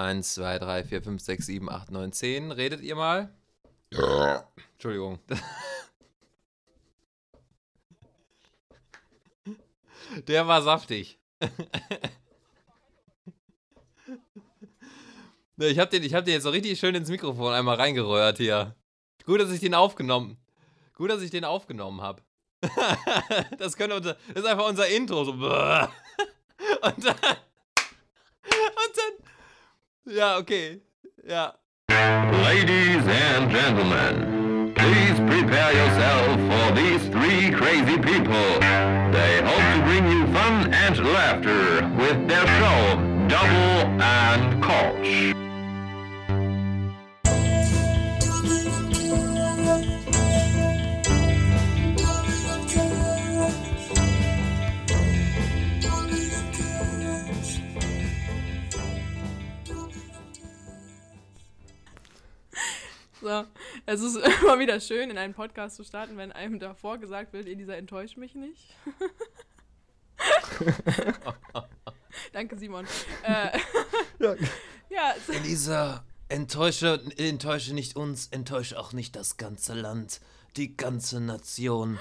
1, 2, 3, 4, 5, 6, 7, 8, 9, 10. Redet ihr mal? Entschuldigung. Der war saftig. ich hab den, ich hab den jetzt so richtig schön ins Mikrofon einmal reingerührt hier. Gut, dass ich den aufgenommen. Gut, dass ich den aufgenommen habe. das unser, das ist einfach unser Intro so. Und dann und dann ja, okay. Ja. Ladies and gentlemen, please prepare yourself for these three crazy people. They hope to bring you fun and laughter with their show, Double and Koch. So, es ist immer wieder schön, in einen Podcast zu starten, wenn einem davor gesagt wird, Elisa, enttäuscht mich nicht. Danke, Simon. Äh, Ja, ja, Elisa, enttäusche, enttäusche nicht uns, enttäusche auch nicht das ganze Land, die ganze Nation,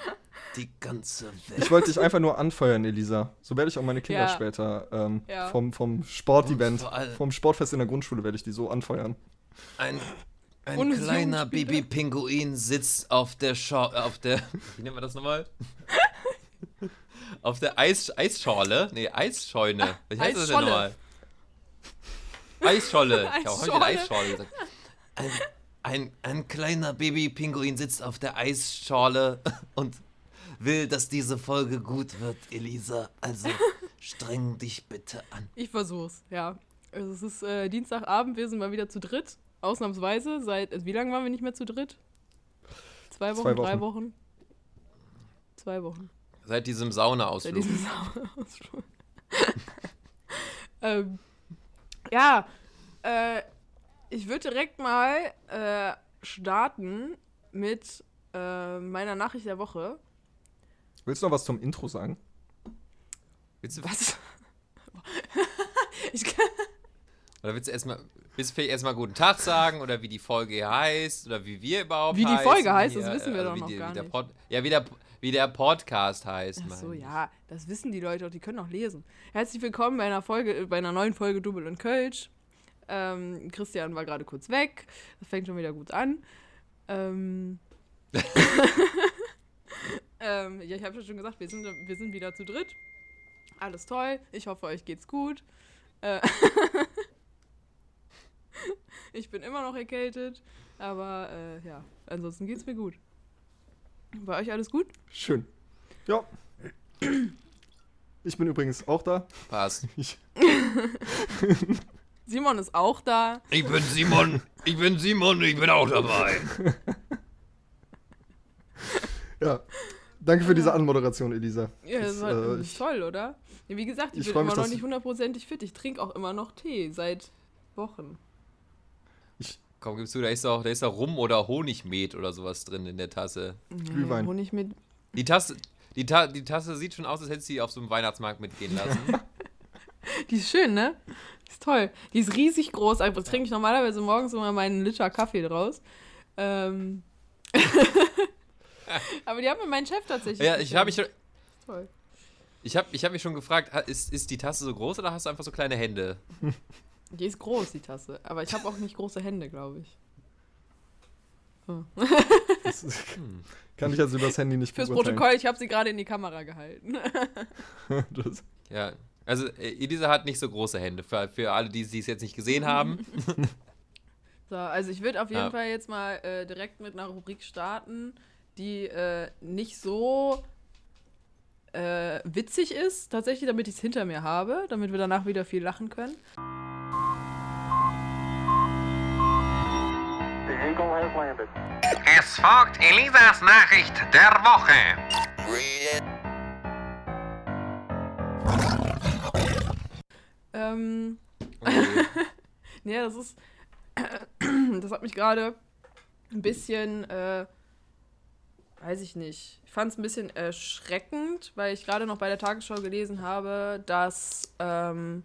die ganze Welt. ich wollte dich einfach nur anfeuern, Elisa. So werde ich auch meine Kinder Ja. später ähm, Ja. vom, vom Sportevent, vom Sportfest in der Grundschule werde ich die so anfeuern. Ein, ein Und kleiner. Baby-Pinguin sitzt auf der Schau auf der. Wie nennt man das nochmal? auf der Eis Eisschorle? Nee, Eisscheune. Wie heißt das denn Eisscholle. nochmal? Eisscholle. Ich habe heute. Eisschorle gesagt. Ein, ein, ein kleiner Baby-Pinguin sitzt auf der Eisschorle und will, dass diese Folge gut wird, Elisa. Also streng dich bitte an. ich versuch's, ja. Also es ist äh, Dienstagabend, wir sind mal wieder zu dritt. Ausnahmsweise. Seit, also wie lange waren wir nicht mehr zu dritt? Zwei Wochen, Zwei drei Wochen? Zwei Wochen. Seit diesem Saunaausflug. diesem Sauerausflug. ähm, ja, äh, ich würde direkt mal äh, starten mit äh, meiner Nachricht der Woche. Willst du noch was zum Intro sagen? Willst du, Was? ich kann, Oder willst du erstmal, willst du vielleicht erstmal guten Tag sagen oder wie die Folge hier heißt oder wie wir überhaupt Wie die Folge heißt, das hier, wissen wir also doch noch die, gar nicht. Pod, Ja, wie der, wie der Podcast heißt. Ach so, ja, das wissen die Leute auch, die können auch lesen. Herzlich willkommen bei einer Folge, äh, bei einer neuen Folge Double und Kölsch. Ähm, Christian war gerade kurz weg. Das fängt schon wieder gut an. Ähm, ähm, ja, ich habe ja schon gesagt, wir sind, wir sind wieder zu dritt. Alles toll. Ich hoffe, euch geht's gut. Äh, ich bin immer noch erkältet, aber äh, ja, ansonsten geht's mir gut. Bei euch alles gut? Schön. Ja. Ich bin übrigens auch da. Passt. Simon ist auch da. Ich bin Simon. Ich bin Simon. Ich bin auch dabei. ja. Danke für diese Anmoderation, Elisa. Ja, das Das, war äh, ist ich- toll, oder? Ja, wie gesagt, ich, Ich bin immer mich, noch nicht hundertprozentig fit. Ich trinke auch immer noch Tee seit Wochen. Komm, gibst du, da ist doch, da ist Rum oder Honigmet oder sowas drin in der Tasse. Glühwein. Ja, Honig mit. Die Tasse, die, Ta die Tasse sieht schon aus, als hättest du sie auf so einem Weihnachtsmarkt mitgehen lassen. Die ist schön, ne? Die ist toll. Die ist riesig groß. Also trinke ich normalerweise morgens immer meinen Liter Kaffee draus. Ähm. Aber die hat mir mein Chef tatsächlich. ja, ich habe mich, schon-. Toll. ich hab, ich hab mich schon gefragt, ist, ist die Tasse so groß oder hast du einfach so kleine Hände? Die ist groß, die Tasse. Aber ich habe auch nicht große Hände, glaube ich. So. Das ist, kann ich also übers Handy nicht Fürs. Protokoll, ich habe sie gerade in die Kamera gehalten. Das, Ja, also äh, Elisa hat nicht so große Hände. Für, für alle, die die es jetzt nicht gesehen haben. So, also ich würde auf jeden Ja. Fall jetzt mal äh, direkt mit einer Rubrik starten, die äh, nicht so äh, witzig ist, tatsächlich, damit ich es hinter mir habe, damit wir danach wieder viel lachen können. Es folgt Elisas Nachricht der Woche. Ähm, Okay. nee, das ist, das hat mich gerade ein bisschen, äh, weiß ich nicht, ich fand es ein bisschen erschreckend, weil ich gerade noch bei der Tagesschau gelesen habe, dass, ähm,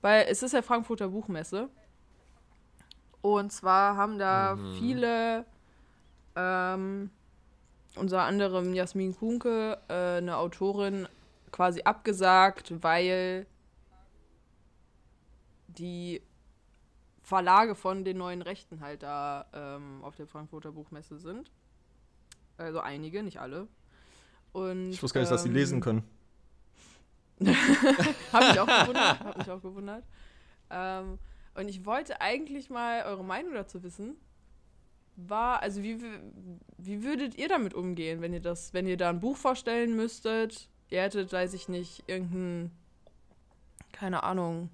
weil es ist ja Frankfurter Buchmesse Und zwar haben da Mhm. viele, ähm, unter anderem Jasmin Kunke, äh, eine Autorin, quasi abgesagt, weil die Verlage von den neuen Rechten halt da ähm, auf der Frankfurter Buchmesse sind. Also einige, nicht alle. Und, Ich wusste gar nicht, dass sie lesen können. Hab mich auch gewundert. Hab mich auch gewundert. Ähm, und ich wollte eigentlich mal eure Meinung dazu wissen. War, also wie, wie würdet ihr damit umgehen, wenn ihr das, wenn ihr da ein Buch vorstellen müsstet? Ihr hättet, weiß ich nicht, irgendein, keine Ahnung,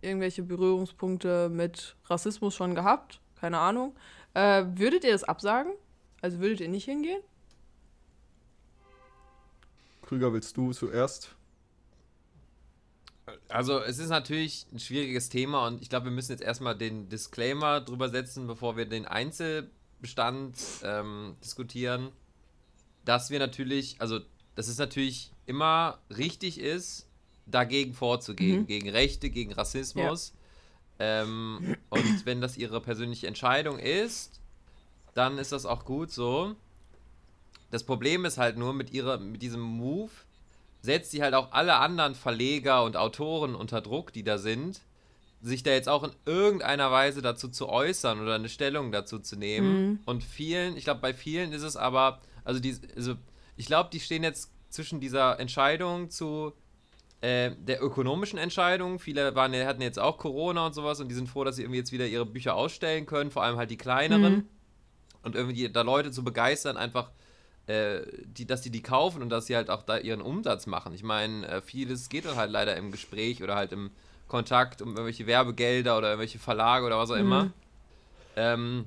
irgendwelche Berührungspunkte mit Rassismus schon gehabt? Keine Ahnung. Äh, würdet ihr das absagen? Also würdet ihr nicht hingehen? Krüger, willst du zuerst? Also es ist natürlich ein schwieriges Thema und ich glaube, wir müssen jetzt erstmal den Disclaimer drüber setzen, bevor wir den Einzelbestand ähm, diskutieren, dass wir natürlich, also dass es natürlich immer richtig ist, dagegen vorzugehen, Mhm. gegen Rechte, gegen Rassismus. Ähm, und wenn das ihre persönliche Entscheidung ist, dann ist das auch gut so. Das Problem ist halt nur mit ihrer, mit diesem Move, setzt sie halt auch alle anderen Verleger und Autoren unter Druck, die da sind, sich da jetzt auch in irgendeiner Weise dazu zu äußern oder eine Stellung dazu zu nehmen. Mhm. Und vielen, ich glaube, bei vielen ist es aber, also die, also ich glaube, die stehen jetzt zwischen dieser Entscheidung zu äh, der ökonomischen Entscheidung. Viele waren, hatten jetzt auch Corona und sowas und die sind froh, dass sie irgendwie jetzt wieder ihre Bücher ausstellen können, vor allem halt die kleineren. Mhm. Und irgendwie da Leute zu begeistern, einfach äh, die, dass die die kaufen und dass sie halt auch da ihren Umsatz machen. Ich meine, äh, vieles geht dann halt leider im Gespräch oder halt im Kontakt um irgendwelche Werbegelder oder irgendwelche Verlage oder was auch immer. Ähm,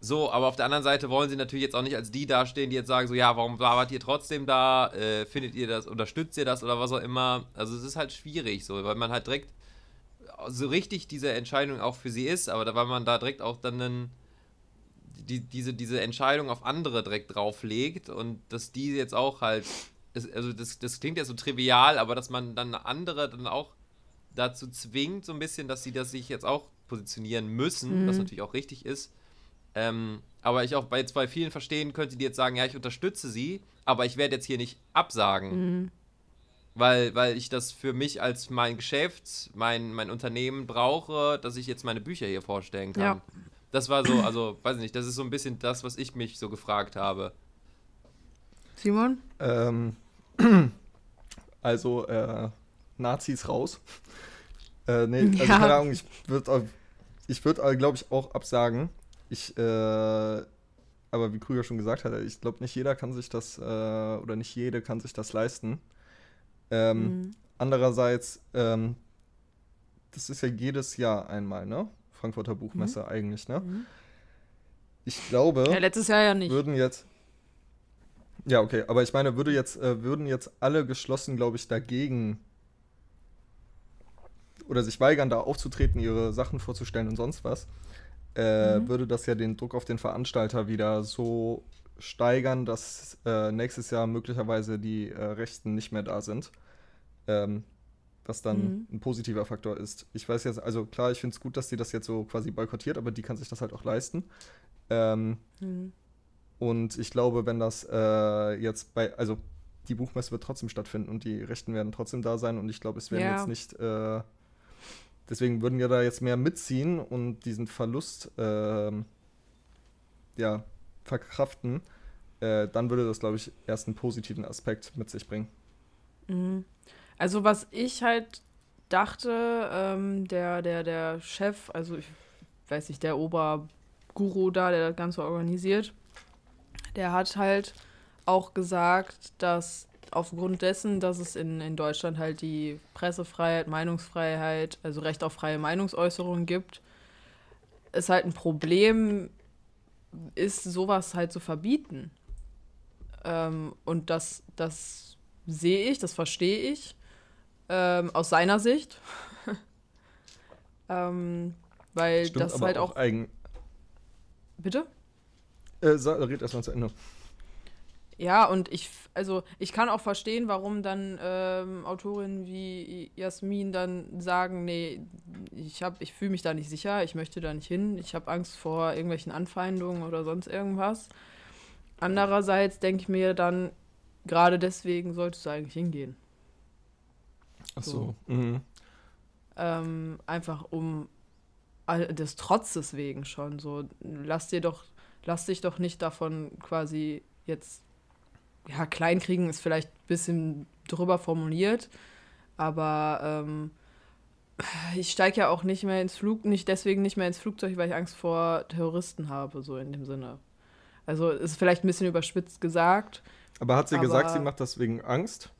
so, aber auf der anderen Seite wollen sie natürlich jetzt auch nicht als die dastehen, die jetzt sagen, so, ja, warum wart ihr trotzdem da? Äh, findet ihr das, unterstützt ihr das oder was auch immer? Also es ist halt schwierig so, weil man halt direkt so richtig diese Entscheidung auch für sie ist, aber da, weil man da direkt auch dann einen, die, diese, diese Entscheidung auf andere direkt drauflegt und dass die jetzt auch halt, also das, das klingt ja so trivial, aber dass man dann andere dann auch dazu zwingt, so ein bisschen, dass sie das sich jetzt auch positionieren müssen, was Mhm. natürlich auch richtig ist. Ähm, aber ich auch bei, jetzt bei vielen verstehen könnte, die jetzt sagen, ja, ich unterstütze sie, aber ich werde jetzt hier nicht absagen, Mhm. weil, weil ich das für mich als mein Geschäft, mein, mein Unternehmen brauche, dass ich jetzt meine Bücher hier vorstellen kann. Ja. Das war so, also, weiß nicht, das ist so ein bisschen das, was ich mich so gefragt habe. Simon? Ähm, also, äh, Nazis raus. Äh, nee, also Ja. keine Ahnung, ich würde, ich würd, glaube ich, auch absagen. Ich, äh, aber wie Krüger schon gesagt hat, ich glaube, nicht jeder kann sich das, äh, oder nicht jede kann sich das leisten. Ähm, Mhm. Andererseits, ähm, das ist ja jedes Jahr einmal, ne? Frankfurter Buchmesse eigentlich, ne? Mhm. Ich glaube, Ja, letztes Jahr ja nicht. würden jetzt. Ja, okay, aber ich meine, würde jetzt, äh, würden jetzt alle geschlossen, glaube ich, dagegen oder sich weigern, da aufzutreten, ihre Sachen vorzustellen und sonst was, äh, Mhm. würde das ja den Druck auf den Veranstalter wieder so steigern, dass äh, nächstes Jahr möglicherweise die äh, Rechten nicht mehr da sind. Ähm, was dann Mhm. ein positiver Faktor ist. Ich weiß jetzt, also klar, ich finde es gut, dass sie das jetzt so quasi boykottiert, aber die kann sich das halt auch leisten. Ähm, Mhm. und ich glaube, wenn das äh, jetzt bei, also die Buchmesse wird trotzdem stattfinden und die Rechten werden trotzdem da sein und ich glaube, es werden Ja. jetzt nicht, äh, deswegen würden wir da jetzt mehr mitziehen und diesen Verlust, ähm, ja, verkraften, äh, dann würde das, glaube ich, erst einen positiven Aspekt mit sich bringen. Mhm. Also was ich halt dachte, ähm, der, der, der Chef, also ich weiß nicht, der Oberguru da, der das Ganze organisiert, der hat halt auch gesagt, dass aufgrund dessen, dass es in, in Deutschland halt die Pressefreiheit, Meinungsfreiheit, also Recht auf freie Meinungsäußerung gibt, es halt ein Problem ist, sowas halt zu verbieten. Ähm, und das, das sehe ich, das verstehe ich. Ähm, aus seiner Sicht. ähm, weil Stimmt, das halt auch, auch. eigen. Bitte? Äh, sa- red erstmal zu Ende. Ja, und ich, also ich kann auch verstehen, warum dann ähm, Autorinnen wie Jasmin dann sagen, nee, ich hab, ich fühle mich da nicht sicher, ich möchte da nicht hin, ich habe Angst vor irgendwelchen Anfeindungen oder sonst irgendwas. Andererseits denke ich mir dann, gerade deswegen solltest du eigentlich hingehen. Ach so. Mhm. Ähm, einfach um des Trotzes wegen schon. So, lass dir doch, lass dich doch nicht davon quasi jetzt, ja, kleinkriegen ist vielleicht ein bisschen drüber formuliert, aber ähm, ich steige ja auch nicht mehr ins Flug, nicht deswegen nicht mehr ins Flugzeug, weil ich Angst vor Terroristen habe, so in dem Sinne. Also ist vielleicht ein bisschen überspitzt gesagt. Aber hat sie gesagt, Aber- sie macht das wegen Angst?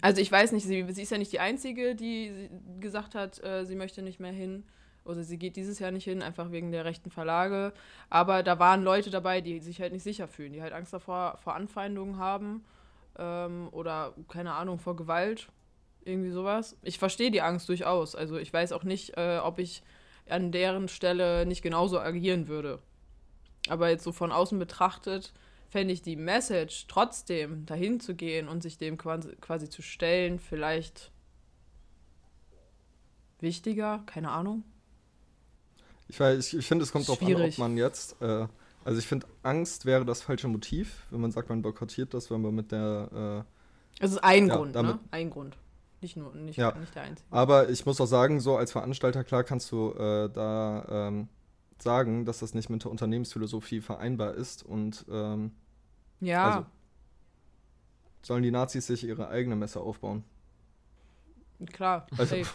Also ich weiß nicht, sie, sie ist ja nicht die Einzige, die gesagt hat, äh, sie möchte nicht mehr hin. Oder sie geht dieses Jahr nicht hin, einfach wegen der rechten Verlage. Aber da waren Leute dabei, die sich halt nicht sicher fühlen, die halt Angst davor vor Anfeindungen haben. Ähm, oder, keine Ahnung, vor Gewalt. Irgendwie sowas. Ich verstehe die Angst durchaus. Also ich weiß auch nicht, äh, ob ich an deren Stelle nicht genauso agieren würde. Aber jetzt so von außen betrachtet, fände ich die Message trotzdem dahin zu gehen und sich dem quasi, quasi zu stellen, vielleicht wichtiger, keine Ahnung. Ich, weiß, ich, ich finde, es kommt darauf an, ob man jetzt. Äh, also, ich finde, Angst wäre das falsche Motiv, wenn man sagt, man boykottiert das, wenn man mit der. Äh, Es ist ein Ja, Grund, damit- ne? Ein Grund. Nicht nur, nicht, Ja. nicht der einzige. aber ich muss auch sagen, so als Veranstalter, klar kannst du äh, da ähm, sagen, dass das nicht mit der Unternehmensphilosophie vereinbar ist und ähm, ja, also- sollen die Nazis sich ihre eigene Messe aufbauen. klar, Also- safe.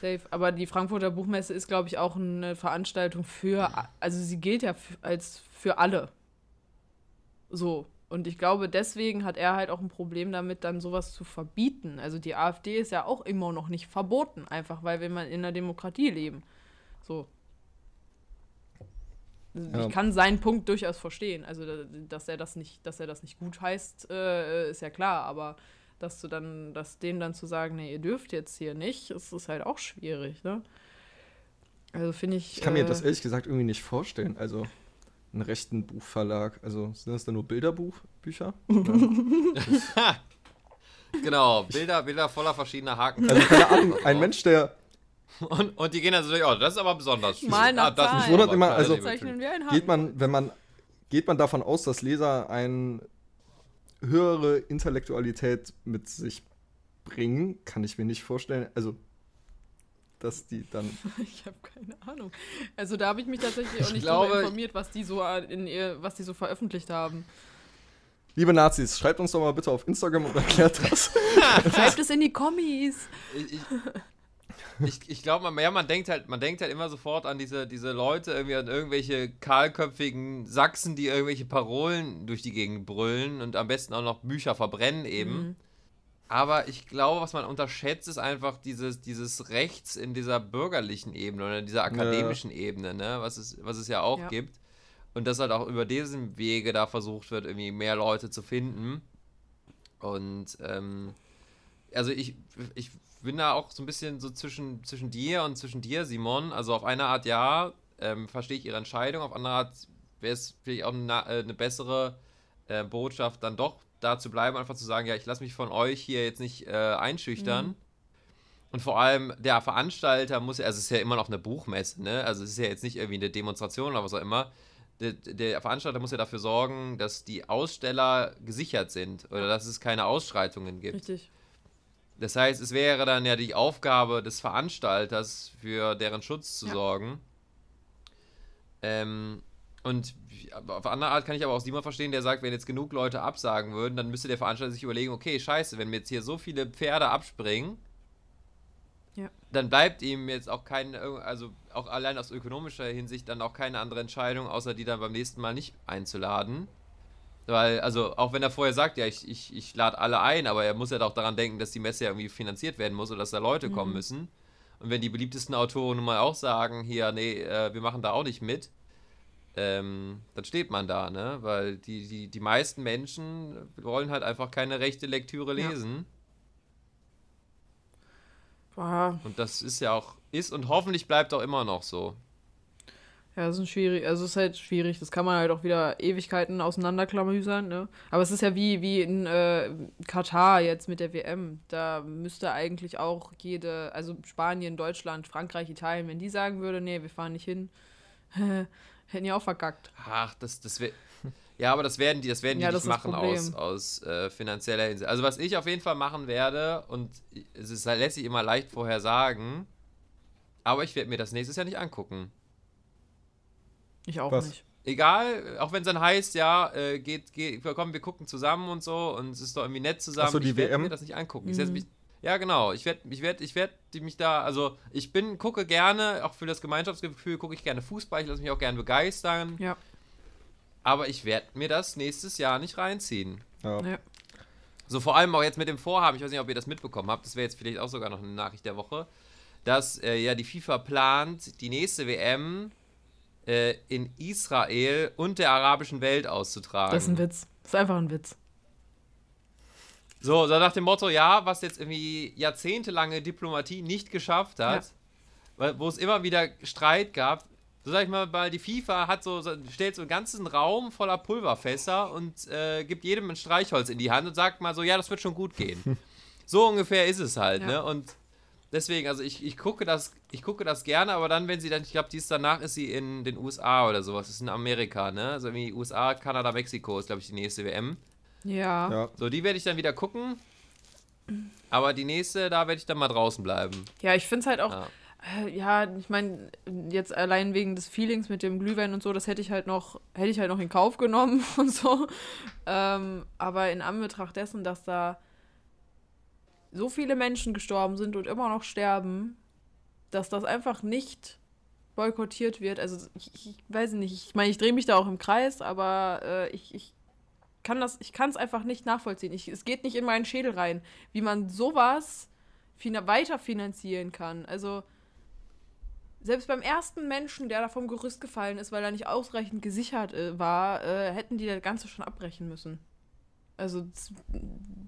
Safe. Aber die Frankfurter Buchmesse ist, glaube ich, auch eine Veranstaltung für, also sie gilt ja als für alle. So. Und ich glaube, deswegen hat er halt auch ein Problem damit, dann sowas zu verbieten. Also die AfD ist ja auch immer noch nicht verboten, einfach weil wir mal in einer Demokratie leben. So. Ja. Ich kann seinen Punkt durchaus verstehen. Also, da- dass er das nicht, dass er das nicht gut heißt, äh, ist ja klar, aber dass du dann, dass denen dann zu sagen, nee, ihr dürft jetzt hier nicht, ist, ist halt auch schwierig, ne? Also finde ich. Ich kann mir äh, das ehrlich gesagt irgendwie nicht vorstellen. Also, einen rechten Buchverlag. Also, sind das dann nur Bilderbuchbücher? Genau, Bilder, Bilder voller verschiedener Haken. Also, keine Ahnung, ein Mensch, der. Und, und die gehen dann so durch, oh, das ist aber besonders schön. Mal nach das ist Zahlen. Mich wundert immer, also- das Geht man, wenn man. Geht man davon aus, dass Leser eine höhere Intellektualität mit sich bringen? Kann ich mir nicht vorstellen. Also, dass die dann. Ich habe keine Ahnung. Also da habe ich mich tatsächlich auch Ich nicht glaube- informiert, was die so in ihr, was die so veröffentlicht haben. Liebe Nazis, schreibt uns doch mal bitte auf Instagram und erklärt das. Schreibt es in die Kommis. Ich, ich, ich, ich glaube, man, ja, man denkt halt, man denkt halt immer sofort an diese, diese Leute, irgendwie an irgendwelche kahlköpfigen Sachsen, die irgendwelche Parolen durch die Gegend brüllen und am besten auch noch Bücher verbrennen eben. Mhm. Aber ich glaube, was man unterschätzt, ist einfach dieses, dieses Rechts in dieser bürgerlichen Ebene oder in dieser akademischen Ebene, ne? was, es, was es ja auch Ja. gibt. Und dass halt auch über diesen Wege da versucht wird, irgendwie mehr Leute zu finden. Und ähm, also ich, ich bin da auch so ein bisschen so zwischen, zwischen dir und zwischen dir, Simon. Also auf eine Art ja, ähm, verstehe ich ihre Entscheidung, auf andere Art wäre es vielleicht auch eine, äh, eine bessere äh, Botschaft, dann doch da zu bleiben, einfach zu sagen, ja, ich lasse mich von euch hier jetzt nicht äh, einschüchtern. Mhm. Und vor allem der Veranstalter muss, also es ist ja immer noch eine Buchmesse, ne? Also es ist ja jetzt nicht irgendwie eine Demonstration oder was auch immer. Der, der Veranstalter muss ja dafür sorgen, dass die Aussteller gesichert sind oder dass es keine Ausschreitungen gibt. Richtig. Das heißt, es wäre dann ja die Aufgabe des Veranstalters, für deren Schutz zu Ja. sorgen. Ähm, und auf andere Art kann ich aber auch Simon verstehen, der sagt, wenn jetzt genug Leute absagen würden, dann müsste der Veranstalter sich überlegen, okay, scheiße, wenn mir jetzt hier so viele Pferde abspringen, Ja. dann bleibt ihm jetzt auch kein, also auch allein aus ökonomischer Hinsicht dann auch keine andere Entscheidung, außer die dann beim nächsten Mal nicht einzuladen. Weil, also, auch wenn er vorher sagt, ja, ich, ich, ich lade alle ein, aber er muss ja auch daran denken, dass die Messe ja irgendwie finanziert werden muss oder dass da Leute kommen müssen. Und wenn die beliebtesten Autoren nun mal auch sagen, hier, nee, äh, wir machen da auch nicht mit, ähm, dann steht man da, ne? Weil die, die, die meisten Menschen wollen halt einfach keine rechte Lektüre Ja. lesen. Boah, Und das ist ja auch, ist und hoffentlich bleibt auch immer noch so. Ja, das ist schwierig. Also es ist halt schwierig. Das kann man halt auch wieder Ewigkeiten auseinanderklamüsern, ne? Aber es ist ja wie, wie in äh, Katar jetzt mit der WM. Da müsste eigentlich auch jede, also Spanien, Deutschland, Frankreich, Italien, wenn die sagen würde, nee, wir fahren nicht hin, hätten die auch verkackt. Ach, das, das wäre. Ja, aber das werden die, das werden die Ja, nicht das das machen aus, aus äh, finanzieller Hinsicht. Also was ich auf jeden Fall machen werde, und es ist, lässt sich immer leicht vorher sagen, aber ich werde mir das nächstes Jahr nicht angucken. Ich auch Was? nicht. Egal, auch wenn es dann heißt, ja, äh, geht, geht, komm, wir gucken zusammen und so und es ist doch irgendwie nett zusammen. Ach so, die ich werde WM? mir das nicht angucken. Ich Mhm. mich, ja, genau. Ich werde, ich werde, ich werde mich da, also ich bin, gucke gerne, auch für das Gemeinschaftsgefühl, gucke ich gerne Fußball, ich lasse mich auch gerne begeistern. Ja. Aber ich werde mir das nächstes Jahr nicht reinziehen. Ja. ja. So vor allem auch jetzt mit dem Vorhaben, ich weiß nicht, ob ihr das mitbekommen habt, das wäre jetzt vielleicht auch sogar noch eine Nachricht der Woche, dass äh, ja die FIFA plant, die nächste WM äh, in Israel und der arabischen Welt auszutragen. Das ist ein Witz. Das ist einfach ein Witz. So, so nach dem Motto, ja, was jetzt irgendwie jahrzehntelange Diplomatie nicht geschafft hat, Ja. wo es immer wieder Streit gab. So sag ich mal, weil die FIFA hat so, so stellt so einen ganzen Raum voller Pulverfässer und äh, gibt jedem ein Streichholz in die Hand und sagt mal so, ja, das wird schon gut gehen. so ungefähr ist es halt, Ja. ne? Und deswegen, also ich, ich gucke das, ich gucke das gerne, aber dann, wenn sie dann, ich glaube, dies danach ist sie in den USA oder sowas, das ist in Amerika, ne? Also irgendwie USA, Kanada, Mexiko ist, glaube ich, die nächste WM. Ja. Ja. So, die werde ich dann wieder gucken. Aber die nächste, da werde ich dann mal draußen bleiben. Ja, ich finde es halt auch, Ja. äh, ja, ich meine, jetzt allein wegen des Feelings mit dem Glühwein und so, das hätte ich halt noch, hätte ich halt noch in Kauf genommen und so. Ähm, aber in Anbetracht dessen, dass da so viele Menschen gestorben sind und immer noch sterben, dass das einfach nicht boykottiert wird. Also ich, ich weiß nicht, ich meine, ich drehe mich da auch im Kreis, aber äh, ich, ich kann das, ich kann es einfach nicht nachvollziehen. Ich, es geht nicht in meinen Schädel rein, wie man sowas fina weiter finanzieren kann. Also selbst beim ersten Menschen, der da vom Gerüst gefallen ist, weil er nicht ausreichend gesichert äh, war, äh, hätten die das Ganze schon abbrechen müssen. Also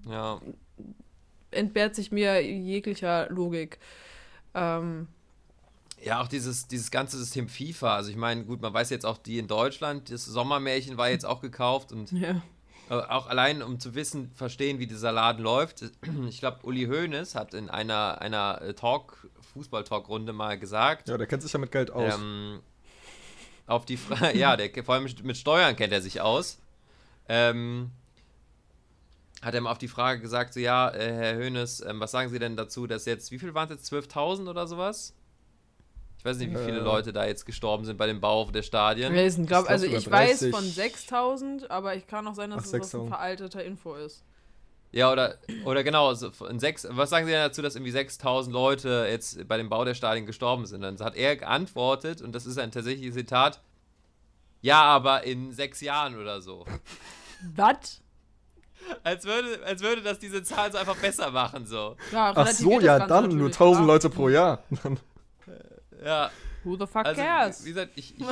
Ja. Entbehrt sich mir jeglicher Logik. Ähm, Ja, auch dieses, dieses ganze System FIFA. Also ich meine, gut, man weiß jetzt auch, die in Deutschland, das Sommermärchen war jetzt auch gekauft und ja. äh, auch allein, um zu wissen, verstehen, wie dieser Laden läuft. Ich glaube, Uli Hoeneß hat in einer, einer äh, Talk, Fußball-Talk-Runde mal gesagt, ja, der kennt sich ja mit Geld aus. Ähm, auf die Frage, ja, der, vor allem mit Steuern kennt er sich aus. Ähm, hat er mal auf die Frage gesagt, so ja, äh, Herr Hoeneß, ähm, was sagen Sie denn dazu, dass jetzt, wie viel waren es jetzt, 12.000 oder sowas? Ich weiß nicht, wie viele Äh. Leute da jetzt gestorben sind bei dem Bau der Stadien. Wir glaub, Ich glaub also ich weiß 30. von 6000, aber ich kann auch sein, dass Ach, es das ein 6000. veralteter Info ist. Ja, oder, oder genau, so in sechs, was sagen Sie denn dazu, dass irgendwie 6.000 Leute jetzt bei dem Bau der Stadien gestorben sind? Dann hat er geantwortet, und das ist ein tatsächliches Zitat, ja, aber in sechs Jahren oder so. Was? Als würde, als würde das diese Zahl so einfach besser machen, so. Ja, Ach so, ja, dann nur natürlich, 1000 klar. Leute pro Jahr. Ja, Who the fuck also, cares? wie gesagt, ich, ich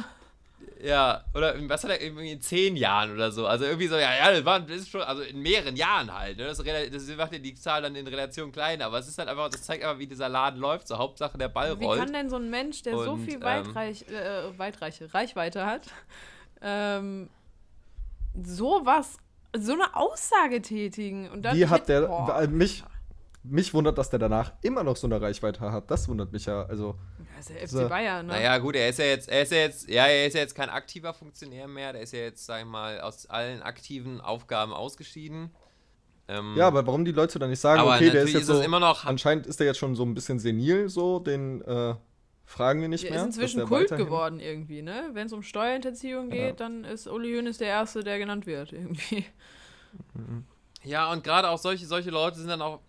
ja, oder was hat er irgendwie in zehn Jahren oder so? Also irgendwie so, ja, ja, das, war, das ist schon, also in mehreren Jahren halt, ne? Das, das macht ja die Zahl dann in Relation kleiner, aber es ist halt einfach, das zeigt einfach, wie dieser Laden läuft, so Hauptsache der Ball Wie rollt. kann denn so ein Mensch, der so Und, viel ähm, weitreich, äh, weitreiche Reichweite hat, ähm, sowas, so eine Aussage tätigen und dann Wie hat der, Boah. mich, mich wundert, dass der danach immer noch so eine Reichweite hat. Das wundert mich ja. Also, Ja, ist der FC So. Bayern, ne? Naja, gut, er ist ja jetzt, er ist ja jetzt, ja, er ist ja jetzt kein aktiver Funktionär mehr, der ist ja jetzt, sag ich mal, aus allen aktiven Aufgaben ausgeschieden. Ähm, ja, aber warum die Leute dann nicht sagen, aber okay, der ist jetzt ist so, immer noch, anscheinend ist der jetzt schon so ein bisschen senil, so, den äh, fragen wir nicht Der mehr. ist inzwischen Kult weiterhin- geworden irgendwie, ne? Wenn es um Steuerhinterziehung geht, Ja. dann ist Uli Hoeneß der Erste, der genannt wird, irgendwie. Ja, und gerade auch solche, solche Leute sind dann auch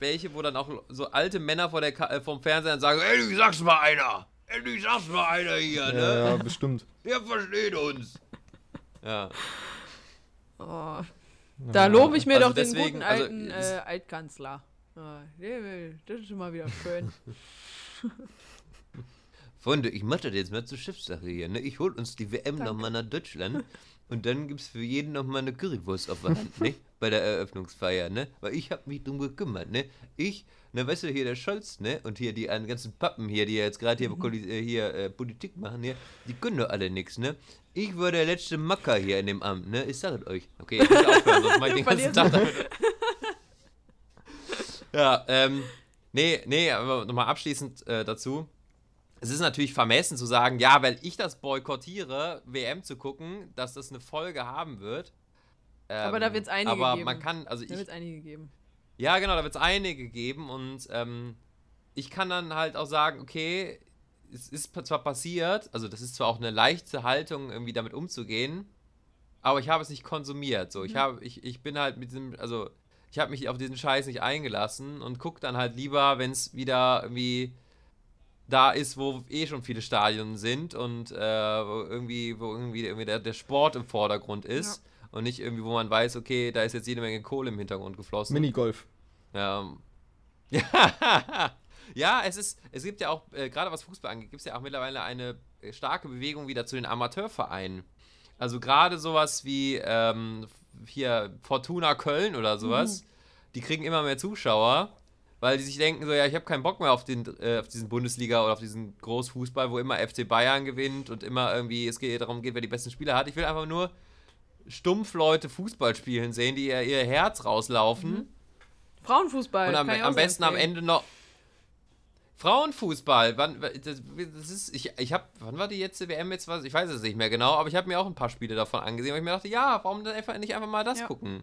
welche, wo dann auch so alte Männer vor der Ka äh, vom Fernseher sagen, endlich sag's mal einer, endlich sag's mal einer hier, ne? Ja, ja, bestimmt. Der versteht uns. Ja. Oh. Da lobe ich mir Also doch den deswegen, guten also, alten es- äh, Altkanzler. Ja, das ist immer wieder schön. Freunde, ich mache das jetzt mal zur Schiffssache hier, ne? Ich hol uns die WM nochmal nach Deutschland. Und dann gibt's für jeden nochmal eine Currywurst auf der Hand, ne? Bei der Eröffnungsfeier, ne? Weil ich hab mich drum gekümmert, ne? Ich, ne, weißt du, hier der Scholz, ne? Und hier die einen ganzen Pappen hier, die jetzt gerade hier, Poli- äh, hier äh, Politik machen, hier, die können doch alle nix, ne? Ich war der letzte Macker hier in dem Amt, ne? Ich sag es euch. Okay, ich muss aufhören, sonst mach ich den ganzen Tag damit. Ja, ähm, nee, nee, aber nochmal abschließend äh, dazu. Es ist natürlich vermessen zu sagen, ja, weil ich das boykottiere, WM zu gucken, dass das eine Folge haben wird. Ähm, Aber da wird's einige Aber geben. man kann, also Da ich, wird es einige geben. ja, genau, da wird es einige geben und ähm, ich kann dann halt auch sagen, okay, es ist zwar passiert, also das ist zwar auch eine leichte Haltung, irgendwie damit umzugehen, aber ich habe es nicht konsumiert. So, ich habe, ich, ich bin halt mit diesem, also ich habe mich auf diesen Scheiß nicht eingelassen und gucke dann halt lieber, wenn es wieder irgendwie da ist, wo eh schon viele Stadien sind und äh, wo irgendwie, wo irgendwie, irgendwie der, der Sport im Vordergrund ist. Und nicht irgendwie, wo man weiß, okay, da ist jetzt jede Menge Kohle im Hintergrund geflossen. Minigolf. Ja. Ja, ja es ist, es gibt ja auch, äh, gerade was Fußball angeht, gibt es ja auch mittlerweile eine äh, starke Bewegung wieder zu den Amateurvereinen. Also gerade sowas wie ähm, hier Fortuna Köln oder sowas, die kriegen immer mehr Zuschauer, weil die sich denken so, ja, ich habe keinen Bock mehr auf, den, äh, auf diesen Bundesliga oder auf diesen Großfußball, wo immer FC Bayern gewinnt und immer irgendwie es geht, darum geht, wer die besten Spieler hat. Ich will einfach nur stumpf Leute Fußball spielen sehen, die ihr, ihr Herz rauslaufen. Frauenfußball. Und am, am besten am. Ende noch. Frauenfußball, wann, das, das ist, ich, ich habe, wann war die letzte WM jetzt was? Ich weiß es nicht mehr genau, aber ich habe mir auch ein paar Spiele davon angesehen, weil ich mir dachte, ja, warum nicht einfach mal das Ja. gucken?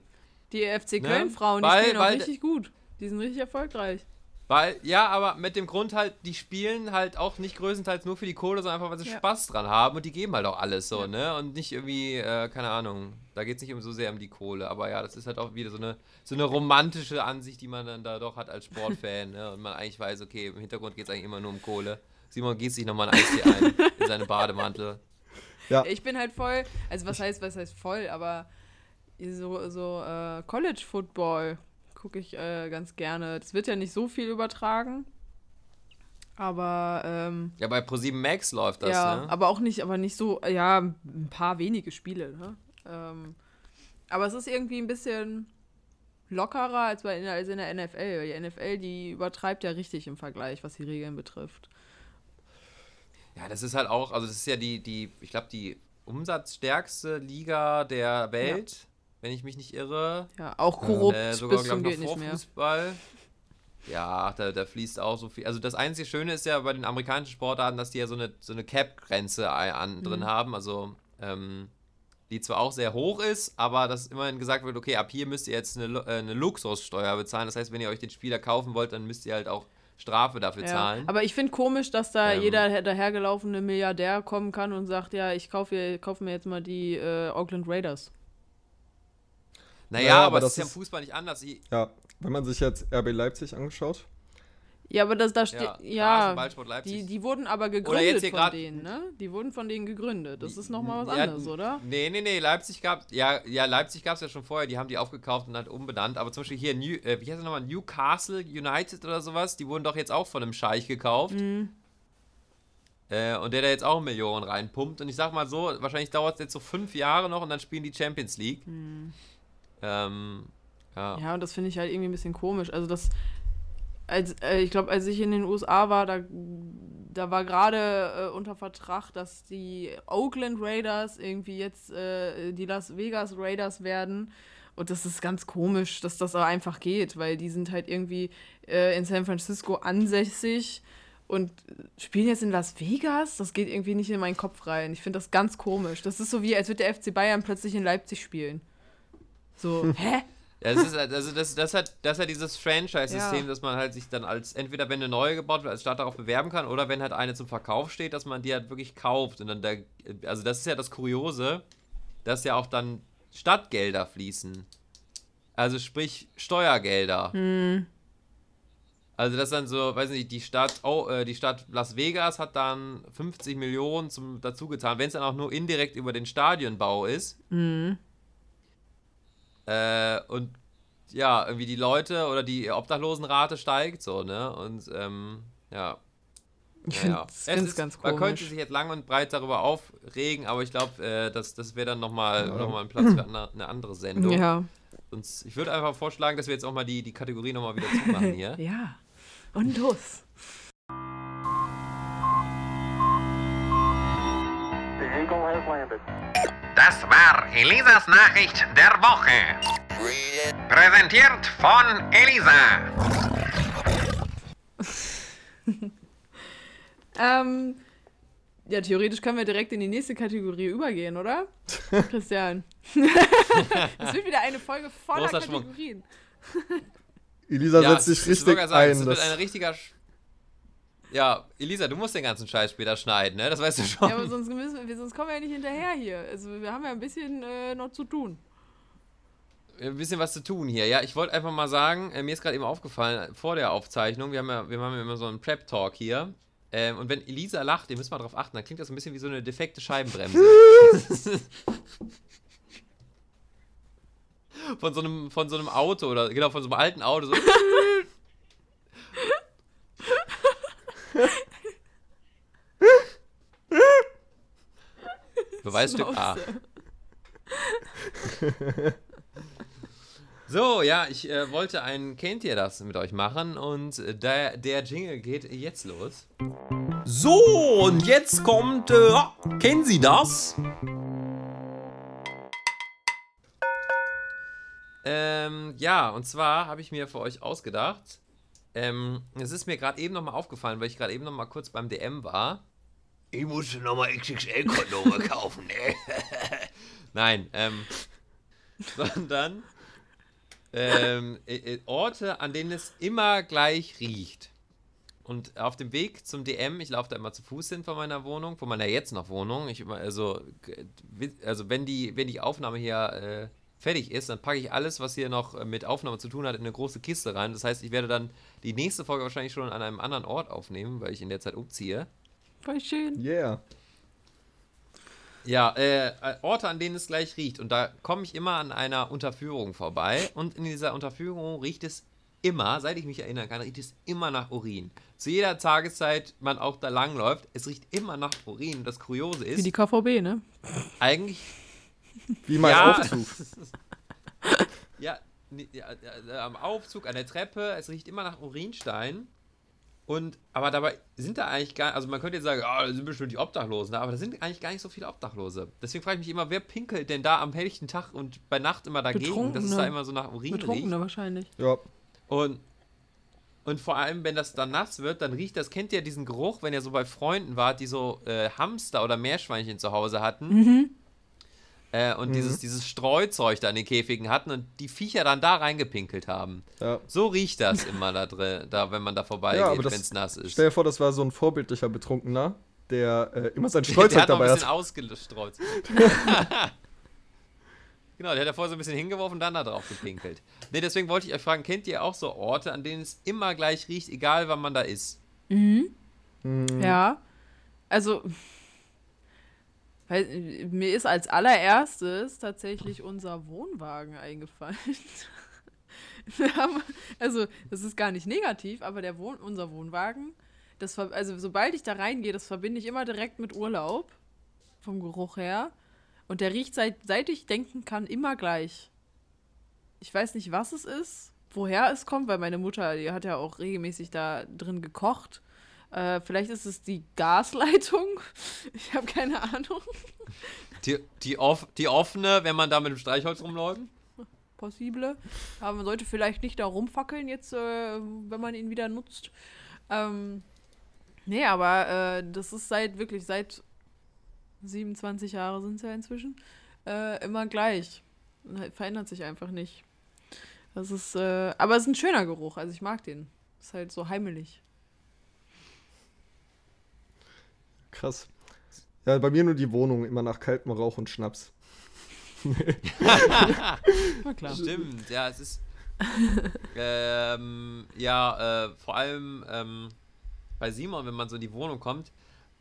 Die FC Ne? Köln-Frauen, die Weil- spielen auch richtig gut. Die sind richtig erfolgreich. Weil, ja, aber mit dem Grund halt, die spielen halt auch nicht größtenteils nur für die Kohle, sondern einfach, weil sie Ja. Spaß dran haben und die geben halt auch alles so, Ja. ne? Und nicht irgendwie, äh, keine Ahnung, da geht es nicht um so sehr um die Kohle, aber ja, das ist halt auch wieder so eine, so eine romantische Ansicht, die man dann da doch hat als Sportfan, ne? Und man eigentlich weiß, okay, im Hintergrund geht es eigentlich immer nur um Kohle. Simon gießt sich nochmal ein Eistee ein in seine Bademantel. Ja, Ich bin halt voll, also was heißt, was heißt voll, aber so, so äh, College Football gucke ich äh, ganz gerne. Das wird ja nicht so viel übertragen. Aber ähm, Ja, bei Pro7 Max läuft das, ja, ne? aber auch nicht, aber nicht so, ja, ein paar wenige Spiele, ne? Ähm, aber es ist irgendwie ein bisschen lockerer als, bei, als in der NFL. Die NFL, die übertreibt ja richtig im Vergleich, was die Regeln betrifft. Ja, das ist halt auch, also das ist ja die, die, ich glaube, die umsatzstärkste Liga der Welt, wenn ich mich nicht irre. Ja, auch korrupt Äh, sogar, bis glaube zum ich, geht noch nicht vor mehr. Fußball. Ja, da, da fließt auch so viel. Also das einzige Schöne ist ja bei den amerikanischen Sportarten, dass die ja so eine, so eine Cap-Grenze an, Mhm. drin haben. Also ähm, die zwar auch sehr hoch ist, aber dass immerhin gesagt wird, okay, ab hier müsst ihr jetzt eine, äh, eine Luxussteuer bezahlen. Das heißt, wenn ihr euch den Spieler kaufen wollt, dann müsst ihr halt auch Strafe dafür Ja. zahlen. Aber ich finde komisch, dass da Ähm. jeder dahergelaufene Milliardär kommen kann und sagt, ja, ich kaufe kauf mir jetzt mal die äh, Oakland Raiders. Naja, Naja, aber aber das ist ja im Fußball nicht anders. Ich, ja. Wenn man sich jetzt RB Leipzig angeschaut, Ja, aber das da steht, ja, ja, Leipzig. die, die wurden aber jetzt gegründet hier von denen, ne? Die wurden von denen gegründet. Das ist nochmal was Ja, anderes, oder? Nee, nee, nee, Leipzig gab ja, ja, Leipzig gab es ja schon vorher, die haben die aufgekauft und halt umbenannt, aber zum Beispiel hier, New, äh, wie heißt das nochmal, Newcastle United oder sowas, die wurden doch jetzt auch von einem Scheich gekauft. Mhm. Äh, und der da jetzt auch Millionen reinpumpt. Und ich sag mal so, wahrscheinlich dauert es jetzt so fünf Jahre noch und dann spielen die Champions League. Ähm, ja. Ja, und das finde ich halt irgendwie ein bisschen komisch. Also das, als, äh, ich glaube, als ich in den USA war, da, da war gerade äh, unter Vertrag, dass die Oakland Raiders irgendwie jetzt äh, die Las Vegas Raiders werden. Und das ist ganz komisch, dass das aber einfach geht, weil die sind halt irgendwie äh, in San Francisco ansässig und spielen jetzt in Las Vegas. Das geht irgendwie nicht in meinen Kopf rein. Ich finde das ganz komisch. Das ist so wie, als würde der FC Bayern plötzlich in Leipzig spielen. So, hä? Ja, das ist halt- also das, das hat das hat dieses Franchise-System, Ja. dass man halt sich dann als entweder wenn eine neue gebaut wird, als Stadt darauf bewerben kann, oder wenn halt eine zum Verkauf steht, dass man die halt wirklich kauft. Und dann da, also das ist ja das Kuriose, dass ja auch dann Stadtgelder fließen. Also sprich Steuergelder. Also das dann so, weiß nicht, die Stadt, oh, äh, die Stadt Las Vegas hat dann 50 Millionen zum dazu getan, wenn es dann auch nur indirekt über den Stadionbau ist. Äh, und ja, irgendwie die Leute oder die Obdachlosenrate steigt so, ne? Und ähm, ja. Ich finde ja. es ist- ganz Man könnte komisch. sich jetzt lang und breit darüber aufregen, aber ich glaube, äh, das, das wäre dann nochmal Ja. noch mal ein Platz für eine, eine andere Sendung. Ja. Sonst, ich würde einfach vorschlagen, dass wir jetzt auch mal die, die Kategorie nochmal wieder zumachen hier. Ja. Und los. Das war Elisas Nachricht der Woche. Präsentiert von Elisa. Ähm, ja, theoretisch können wir direkt in die nächste Kategorie übergehen, oder? Christian. Es wird wieder eine Folge voller. Kategorien. Elisa ja, setzt sich ich richtig ein. Es wird Das, ein richtiger. Ja, Elisa, du musst den ganzen Scheiß später schneiden, ne? Das weißt du schon. Ja, aber sonst, müssen wir, sonst kommen wir ja nicht hinterher hier. Also wir haben ja ein bisschen äh, noch zu tun. ein bisschen was zu tun hier. Ja, ich wollte einfach mal sagen, äh, mir ist gerade eben aufgefallen, vor der Aufzeichnung, wir haben ja, wir haben ja immer so einen Prep-Talk hier. Ähm, und wenn Elisa lacht, ihr müsst mal drauf achten, dann klingt das ein bisschen wie so eine defekte Scheibenbremse. von, so einem, von so einem Auto oder genau, von so einem alten Auto. So. Beweisstück A. So, ja, ich äh, wollte ein Kennt ihr das mit euch machen und äh, der, der Jingle geht jetzt los. So, und jetzt kommt, äh, kennen Sie das? Ähm, ja, und zwar habe ich mir für euch ausgedacht, ähm, es ist mir gerade eben nochmal aufgefallen, weil ich gerade eben nochmal kurz beim DM war. Ich musste nochmal XXL-Kondome kaufen, ne? Nein, ähm, sondern ähm, äh, äh, Orte, an denen es immer gleich riecht. Und auf dem Weg zum DM, ich laufe da immer zu Fuß hin von meiner Wohnung, von meiner jetzt noch Wohnung. Ich immer, also, also wenn die, wenn die Aufnahme hier äh, fertig ist, dann packe ich alles, was hier noch äh, mit Aufnahme zu tun hat, in eine große Kiste rein. Das heißt, ich werde dann die nächste Folge wahrscheinlich schon an einem anderen Ort aufnehmen, weil ich in der Zeit umziehe. Voll schön. yeah. Ja, äh, Orte, an denen es gleich riecht. Und da komme ich immer an einer Unterführung vorbei. Und in dieser Unterführung riecht es immer, seit ich mich erinnern kann, riecht es immer nach Urin. Zu jeder Tageszeit man auch da langläuft, es riecht immer nach Urin. Das Kuriose Wie die ist, KVB, ne? eigentlich, Wie mein Ja. Aufzug. ja, ni- ja, ja, am Aufzug, an der Treppe, es riecht immer nach Urinstein. Und, aber dabei sind da eigentlich gar, also man könnte jetzt sagen, ah, das sind bestimmt die Obdachlosen, aber da sind eigentlich gar nicht so viele Obdachlose. Deswegen frage ich mich immer, wer pinkelt denn da am helllichten Tag und bei Nacht immer dagegen, dass es da immer so nach Urin riecht? Betrunkene wahrscheinlich. Ja. Und, und vor allem, wenn das dann nass wird, dann riecht das, kennt ihr diesen Geruch, wenn ihr so bei Freunden wart, die so äh, Hamster oder Meerschweinchen zu Hause hatten Mhm. Äh, und dieses, dieses Streuzeug da in den Käfigen hatten und die Viecher dann da reingepinkelt haben. ja. So riecht das immer da drin, da, wenn man da Ja, vorbeigeht, aber wenn es nass ist. Stell dir vor, das war so ein vorbildlicher Betrunkener, der äh, immer sein Der Streuzeug hat noch ein dabei bisschen hat. ausgestreut. genau, der hat davor so ein bisschen hingeworfen und dann da drauf gepinkelt. Ne, deswegen wollte ich euch fragen, kennt ihr auch so Orte, an denen es immer gleich riecht, egal wann man da ist? Mhm. Hm, Ja. Also, weil, mir ist als allererstes tatsächlich unser Wohnwagen eingefallen. Also, das ist gar nicht negativ, aber der Wohn unser Wohnwagen, das, also sobald ich da reingehe, das verbinde ich immer direkt mit Urlaub, vom Geruch her. Und der riecht seit, seit ich denken kann immer gleich. Ich weiß nicht, was es ist, woher es kommt, weil meine Mutter, die hat ja auch regelmäßig da drin gekocht. Äh, vielleicht ist es die Gasleitung. Ich habe keine Ahnung. Die, die, off, die offene, wenn man da mit dem Streichholz rumläuft? Possible. Aber man sollte vielleicht nicht da rumfackeln jetzt, äh, wenn man ihn wieder nutzt. Ähm, nee, aber äh, das ist seit wirklich seit 27 Jahre sind es ja inzwischen äh, immer gleich. Verändert sich einfach nicht. Das ist, äh, aber es ist ein schöner Geruch. Also ich mag den. Ist halt so heimelig. Krass. Ja, bei mir nur die Wohnung, immer nach kaltem Rauch und Schnaps. Na klar. Stimmt, ja, es ist. ähm, ja, äh, vor allem ähm, bei Simon, wenn man so in die Wohnung kommt,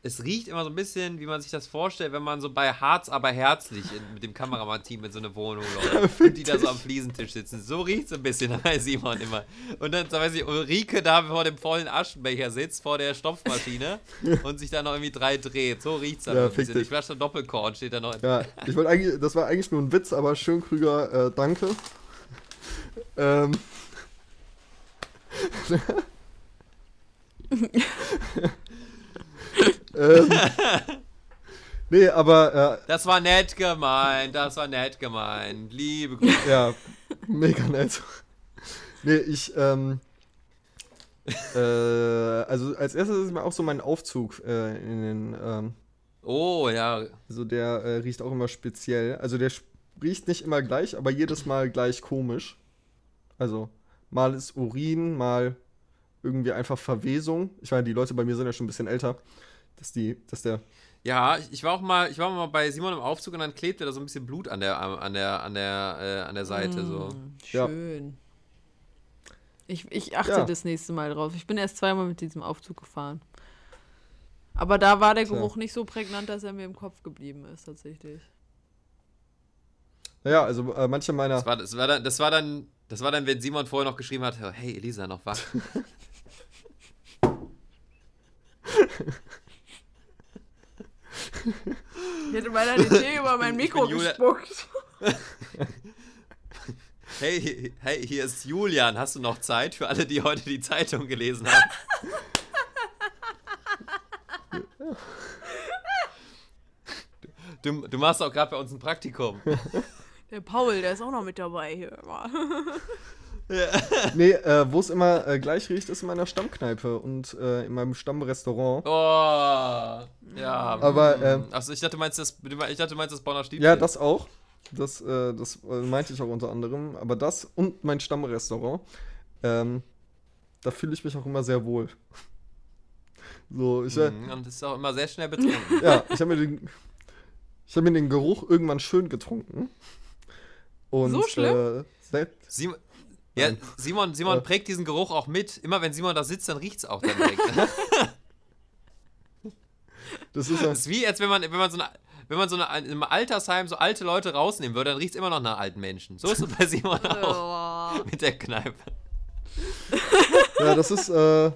es riecht immer so ein bisschen, wie man sich das vorstellt, wenn man so bei Harz aber herzlich in, mit dem Kameramann-Team in so eine Wohnung läuft und die da so am Fliesentisch sitzen. So riecht es ein bisschen bei Simon immer. Und dann, da weiß ich, Ulrike da vor dem vollen Aschenbecher sitzt, vor der Stopfmaschine und sich da noch irgendwie drei dreht. So riecht es dann Ja, ein bisschen. dich. Die Flasche Doppelkorn steht da noch. Ja, ich wollte eigentlich, das war eigentlich nur ein Witz, aber schön Krüger, äh, danke. Ähm. Ähm. Nee, aber äh, Das war nett gemeint, das war nett gemeint. Liebe Grüße. Ja, mega nett. Nee, ich, ähm, äh, also als erstes ist mir auch so mein Aufzug äh, in den, ähm, Oh, ja. also der äh, riecht auch immer speziell. Also der riecht nicht immer gleich, aber jedes Mal gleich komisch. Also mal ist Urin, mal irgendwie einfach Verwesung. Ich meine, die Leute bei mir sind ja schon ein bisschen älter, dass die, dass der, Ja, ich- war auch mal, ich war mal bei Simon im Aufzug und dann klebte da so ein bisschen Blut an der, an der, an der, äh, an der Seite. So. Ja. Schön. Ich, ich achte Ja. das nächste Mal drauf. Ich bin erst zweimal mit diesem Aufzug gefahren. Aber da war der. Geruch nicht so prägnant, dass er mir im Kopf geblieben ist, tatsächlich. naja, also äh, manche meiner, Das war, das, war dann, das war dann, das war dann, wenn Simon vorher noch geschrieben hat, hey Elisa, noch wach. Ich hätte meiner den Tee über mein Mikro gespuckt. Hey, hey, hier ist Julian. Hast du noch Zeit für alle, die heute die Zeitung gelesen haben? Du, du machst auch gerade bei uns ein Praktikum. Der Paul, der ist auch noch mit dabei hier. Immer. nee, äh, wo es immer äh, gleich riecht, ist in meiner Stammkneipe und äh, in meinem Stammrestaurant. Oh, ja. Aber, ähm, Achso, ich dachte, meinst das, ich dachte, meinst das Bonner Stiefel. Ja, das auch. Das, äh, das äh, meinte ich auch unter anderem. Aber das und mein Stammrestaurant, ähm, da fühle ich mich auch immer sehr wohl. So, ich, Mhm, Und das ist auch immer sehr schnell betrunken. ja, ich habe mir den, ich habe mir den Geruch irgendwann schön getrunken. Und, So schlimm? Simon, ja. Simon, Simon Äh. prägt diesen Geruch auch mit. Immer wenn Simon da sitzt, dann riecht es auch dann direkt. das ist ja, Das ist wie, als wenn man, wenn man so eine, wenn man so eine, im Altersheim so alte Leute rausnehmen würde, dann riecht es immer noch nach alten Menschen. So ist es bei Simon auch Oh. mit der Kneipe. ja, das ist, äh,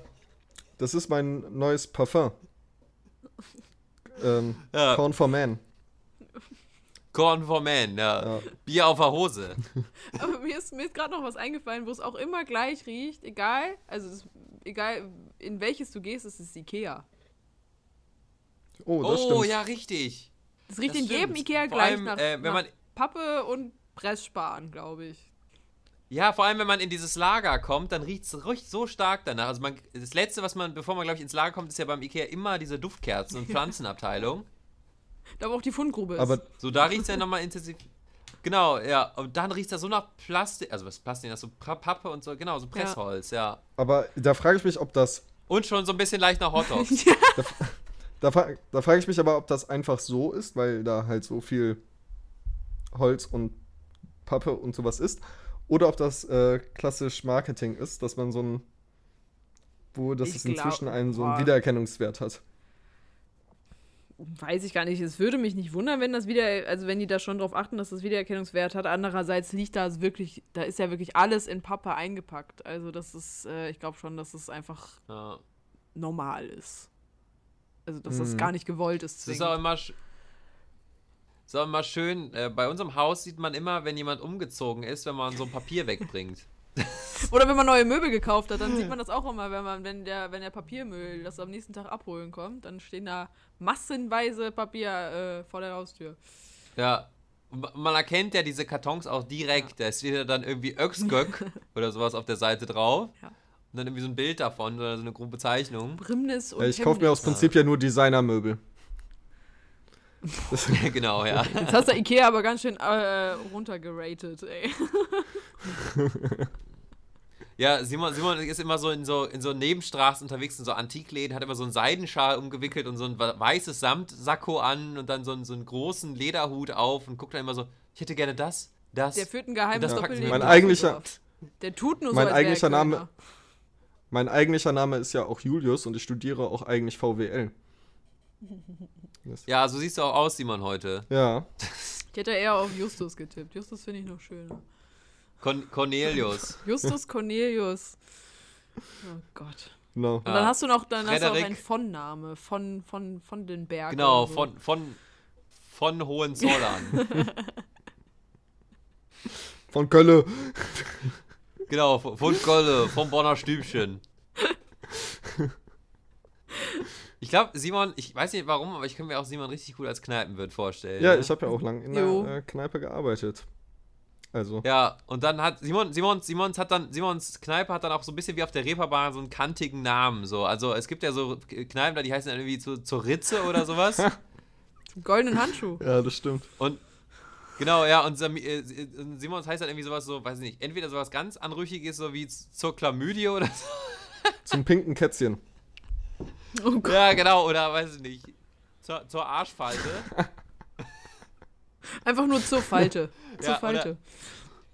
das ist mein neues Parfum. Ähm, Ja. Corn for Man. Corn for Man, ja. Ja. Bier auf der Hose. Aber mir ist, mir ist gerade noch was eingefallen, wo es auch immer gleich riecht, egal, also es, egal in welches du gehst, es ist Ikea. Oh, das Oh, stimmt. ja, richtig. Es riecht Das in jedem stimmt. Ikea Vor gleich allem, nach, äh, wenn nach man- Pappe und Pressspan, glaube ich. Ja, vor allem, wenn man in dieses Lager kommt, dann riecht es so stark danach. Also man, das Letzte, was man, bevor man, glaube ich, ins Lager kommt, ist ja beim Ikea immer diese Duftkerzen und Pflanzenabteilung. Da wo auch die Fundgrube ist. Aber So, da riecht es ja nochmal intensiv. Genau, ja. Und dann riecht es so nach Plastik, also was Plastik, das ist so Pa- Pappe und so, genau, so Pressholz, ja. Aber da frage ich mich, ob das. Und schon so ein bisschen leicht nach Hotdogs. Da, fra da frage ich mich aber, ob das einfach so ist, weil da halt so viel Holz und Pappe und sowas ist. Oder ob das äh, klassisch Marketing ist, dass man so ein. Wo das inzwischen einen so einen boah. Wiedererkennungswert hat. Weiß ich gar nicht. Es würde mich nicht wundern, wenn das wieder, also wenn die da schon drauf achten, dass das Wiedererkennungswert hat. Andererseits liegt da wirklich, da ist ja wirklich alles in Pappe eingepackt. Also das ist, äh, ich glaube schon, dass es einfach ja. normal ist. Also dass das Mhm. gar nicht gewollt ist. Es ist zwingend. auch immer, sch- ist auch immer schön. Äh, bei unserem Haus sieht man immer, wenn jemand umgezogen ist, wenn man so ein Papier wegbringt. Oder wenn man neue Möbel gekauft hat, dann sieht man das auch immer, wenn man, wenn der, wenn der Papiermüll das am nächsten Tag abholen kommt, dann stehen da massenweise Papier äh, vor der Haustür. Ja. Man erkennt ja diese Kartons auch direkt. Da steht ja dann irgendwie Öxgök oder sowas auf der Seite drauf. Ja. Und dann irgendwie so ein Bild davon oder so eine grobe Bezeichnung. Brimnis und Ja, ich kaufe mir aus. Prinzip ja nur Designermöbel. Das, genau, ja. Jetzt hast du Ikea aber ganz schön äh, runtergeratet, ey. Ja, Simon, Simon ist immer so in so in so Nebenstraßen unterwegs, in so Antikläden, hat immer so einen Seidenschal umgewickelt und so ein weißes Samtsacko an und dann so einen, so einen großen Lederhut auf und guckt dann immer so, ich hätte gerne das, das. Der führt ein geheimes Doppelleben. Mein in eigentlicher-. Der tut nur so, Mein er eigentlicher Name- mein eigentlicher Name ist ja auch Julius und ich studiere auch eigentlich VWL. Ja, so siehst du auch aus, Simon, heute. Ja. Ich hätte eher auf Justus getippt. Justus finde ich noch schöner. Con Cornelius. Justus Cornelius. Oh Gott. Genau. Und dann hast du noch, dann hast du auch Frederik. einen Von-Name von, von, von den Bergen. Genau, so. von, von, von Hohenzollern. Von Kölle. genau, von, von Golle, vom Bonner Stübchen. Ich glaube, Simon, ich weiß nicht warum, aber ich kann mir auch Simon richtig gut als Kneipenwirt vorstellen. Ja, ne? ich habe ja auch lang in Jo. der äh, Kneipe gearbeitet. Also. Ja, und dann hat Simon, Simon, Simons hat dann, Simons Kneipe hat dann auch so ein bisschen wie auf der Reeperbahn so einen kantigen Namen. So. Also es gibt ja so Kneipen da, die heißen dann irgendwie zu, zur Ritze oder sowas. Goldenen Handschuh. Ja, das stimmt. Und genau, ja, und Sami- äh, Simons heißt dann irgendwie sowas so, weiß ich nicht, entweder sowas ganz Anrüchiges, so wie zur Chlamydie oder so. Zum pinken Kätzchen. Oh Gott. Ja, genau, oder weiß ich nicht. Zur, zur Arschfalte. Einfach nur zur Falte. zur Ja, Falte.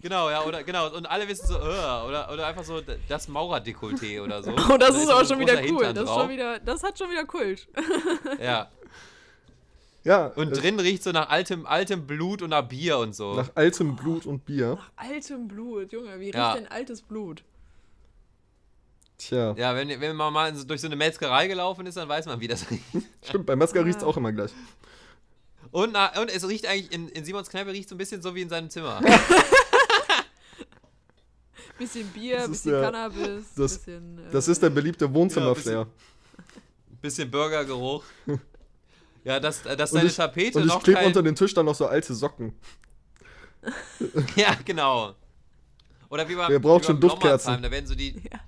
Genau, ja, oder genau. Und alle wissen so, äh, oder, oder einfach so das Maurerdekolleté oder so. Oh, das Da ist auch schon wieder cool. Hintern Das, schon wieder, das hat schon wieder Kult. Ja. Ja. Und drin riecht so nach altem, altem Blut und nach Bier und so. Nach altem Blut und Bier. Altem Blut, Junge, wie riecht Ja. denn altes Blut? Tja. Ja, wenn, wenn man mal durch so eine Metzgerei gelaufen ist, dann weiß man, wie das riecht. Stimmt, bei Metzger riecht es auch immer gleich. Und, na, und es riecht eigentlich, in, in Simons Kneipe riecht so ein bisschen so wie in seinem Zimmer. Bisschen Bier, Das bisschen der- Cannabis, das- bisschen. Äh, Das ist der beliebte Wohnzimmerflair. bisschen Burgergeruch. Ja, dass, dass Und deine ich, Tapete und ich noch klebe kein... unter den Tisch dann noch so alte Socken. Ja, genau. Oder wie beim, Wer braucht wie schon Duftkerzen? Da werden so die... Ja.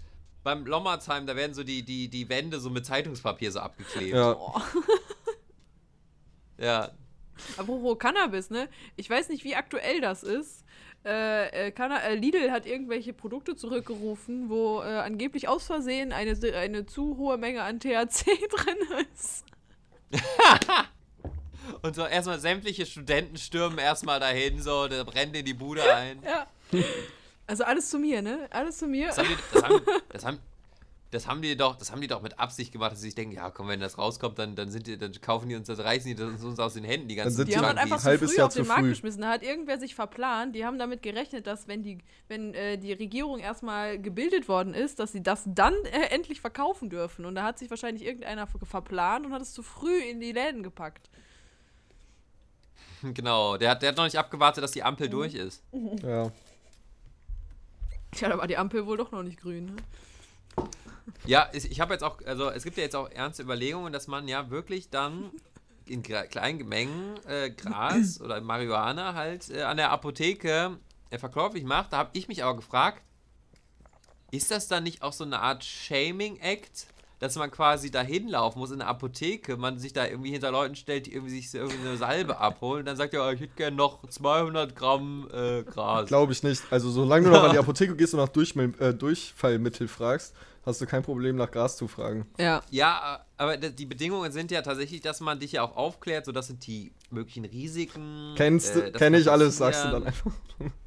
Beim Lommerzheim, da werden so die, die, die Wände so mit Zeitungspapier so abgeklebt. Ja. Ja. Apropos Cannabis, ne? Ich weiß nicht, wie aktuell das ist. Äh, äh, äh, Lidl hat irgendwelche Produkte zurückgerufen, wo äh, angeblich aus Versehen eine, eine zu hohe Menge an THC drin ist. Und so erstmal sämtliche Studenten stürmen erstmal dahin, so, da brennt in die Bude ein. Ja. Also alles zu mir, ne? Alles zu mir. Das haben, die, das, haben, das, haben, das haben die doch, das haben die doch mit Absicht gemacht, dass sie sich denken, ja komm, wenn das rauskommt, dann, dann sind die, dann kaufen die uns, das reißen die das uns aus den Händen, die ganzen sind Die haben halt einfach zu früh Jahr auf den Markt früh. geschmissen. Da hat irgendwer sich verplant. Die haben damit gerechnet, dass wenn die, wenn äh, die Regierung erstmal gebildet worden ist, dass sie das dann äh, endlich verkaufen dürfen. Und da hat sich wahrscheinlich irgendeiner ver- verplant und hat es zu früh in die Läden gepackt. Genau, der hat, der hat noch nicht abgewartet, dass die Ampel durch ist. Ja. Tja, da war die Ampel wohl doch noch nicht grün. Ne? Ja, ich, habe jetzt auch, also es gibt ja jetzt auch ernste Überlegungen, dass man ja wirklich dann in kleinen Mengen äh, Gras oder Marihuana halt äh, an der Apotheke äh, verkäuflich macht. Da habe ich mich aber gefragt, ist das dann nicht auch so eine Art Shaming-Act, dass man quasi da hinlaufen muss in der Apotheke, man sich da irgendwie hinter Leuten stellt, die irgendwie sich so irgendwie eine Salbe abholen und dann sagt ja, ich hätte gerne noch 200 Gramm äh, Gras. Glaube ich nicht. Also solange du noch an die Apotheke gehst und nach Durchmil äh, Durchfallmittel fragst, hast du kein Problem nach Gras zu fragen. Ja. Ja, aber die Bedingungen sind ja tatsächlich, dass man dich ja auch aufklärt, so das sind die möglichen Risiken. Kennst du, äh, kenn ich alles, sagst du dann einfach.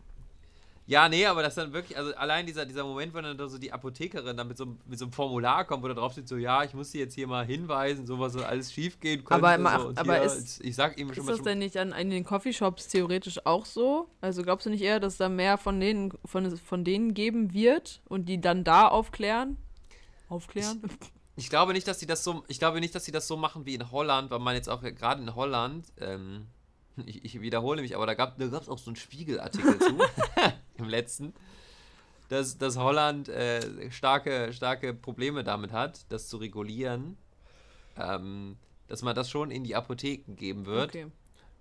Ja, nee, aber das dann wirklich, also allein dieser, dieser Moment, wenn dann da so die Apothekerin dann mit so, einem- mit so einem Formular kommt, wo da drauf steht, so, ja, ich muss sie jetzt hier mal hinweisen, so was so alles schief gehen könnte. Aber so, und aber hier, ist- ich sag ihm schon Ist mal das schon, denn nicht an, an den Coffeeshops theoretisch auch so? Also glaubst du nicht eher, dass da mehr von denen, von, von denen geben wird und die dann da aufklären? Aufklären? Ich glaube nicht, dass sie das so, ich glaube nicht, dass sie das so machen wie in Holland, weil man jetzt auch gerade in Holland, ähm, ich, ich wiederhole mich, aber da gab es auch so einen Spiegelartikel zu, im letzten, dass, dass Holland äh, starke, starke Probleme damit hat, das zu regulieren, ähm, dass man das schon in die Apotheken geben wird. Okay.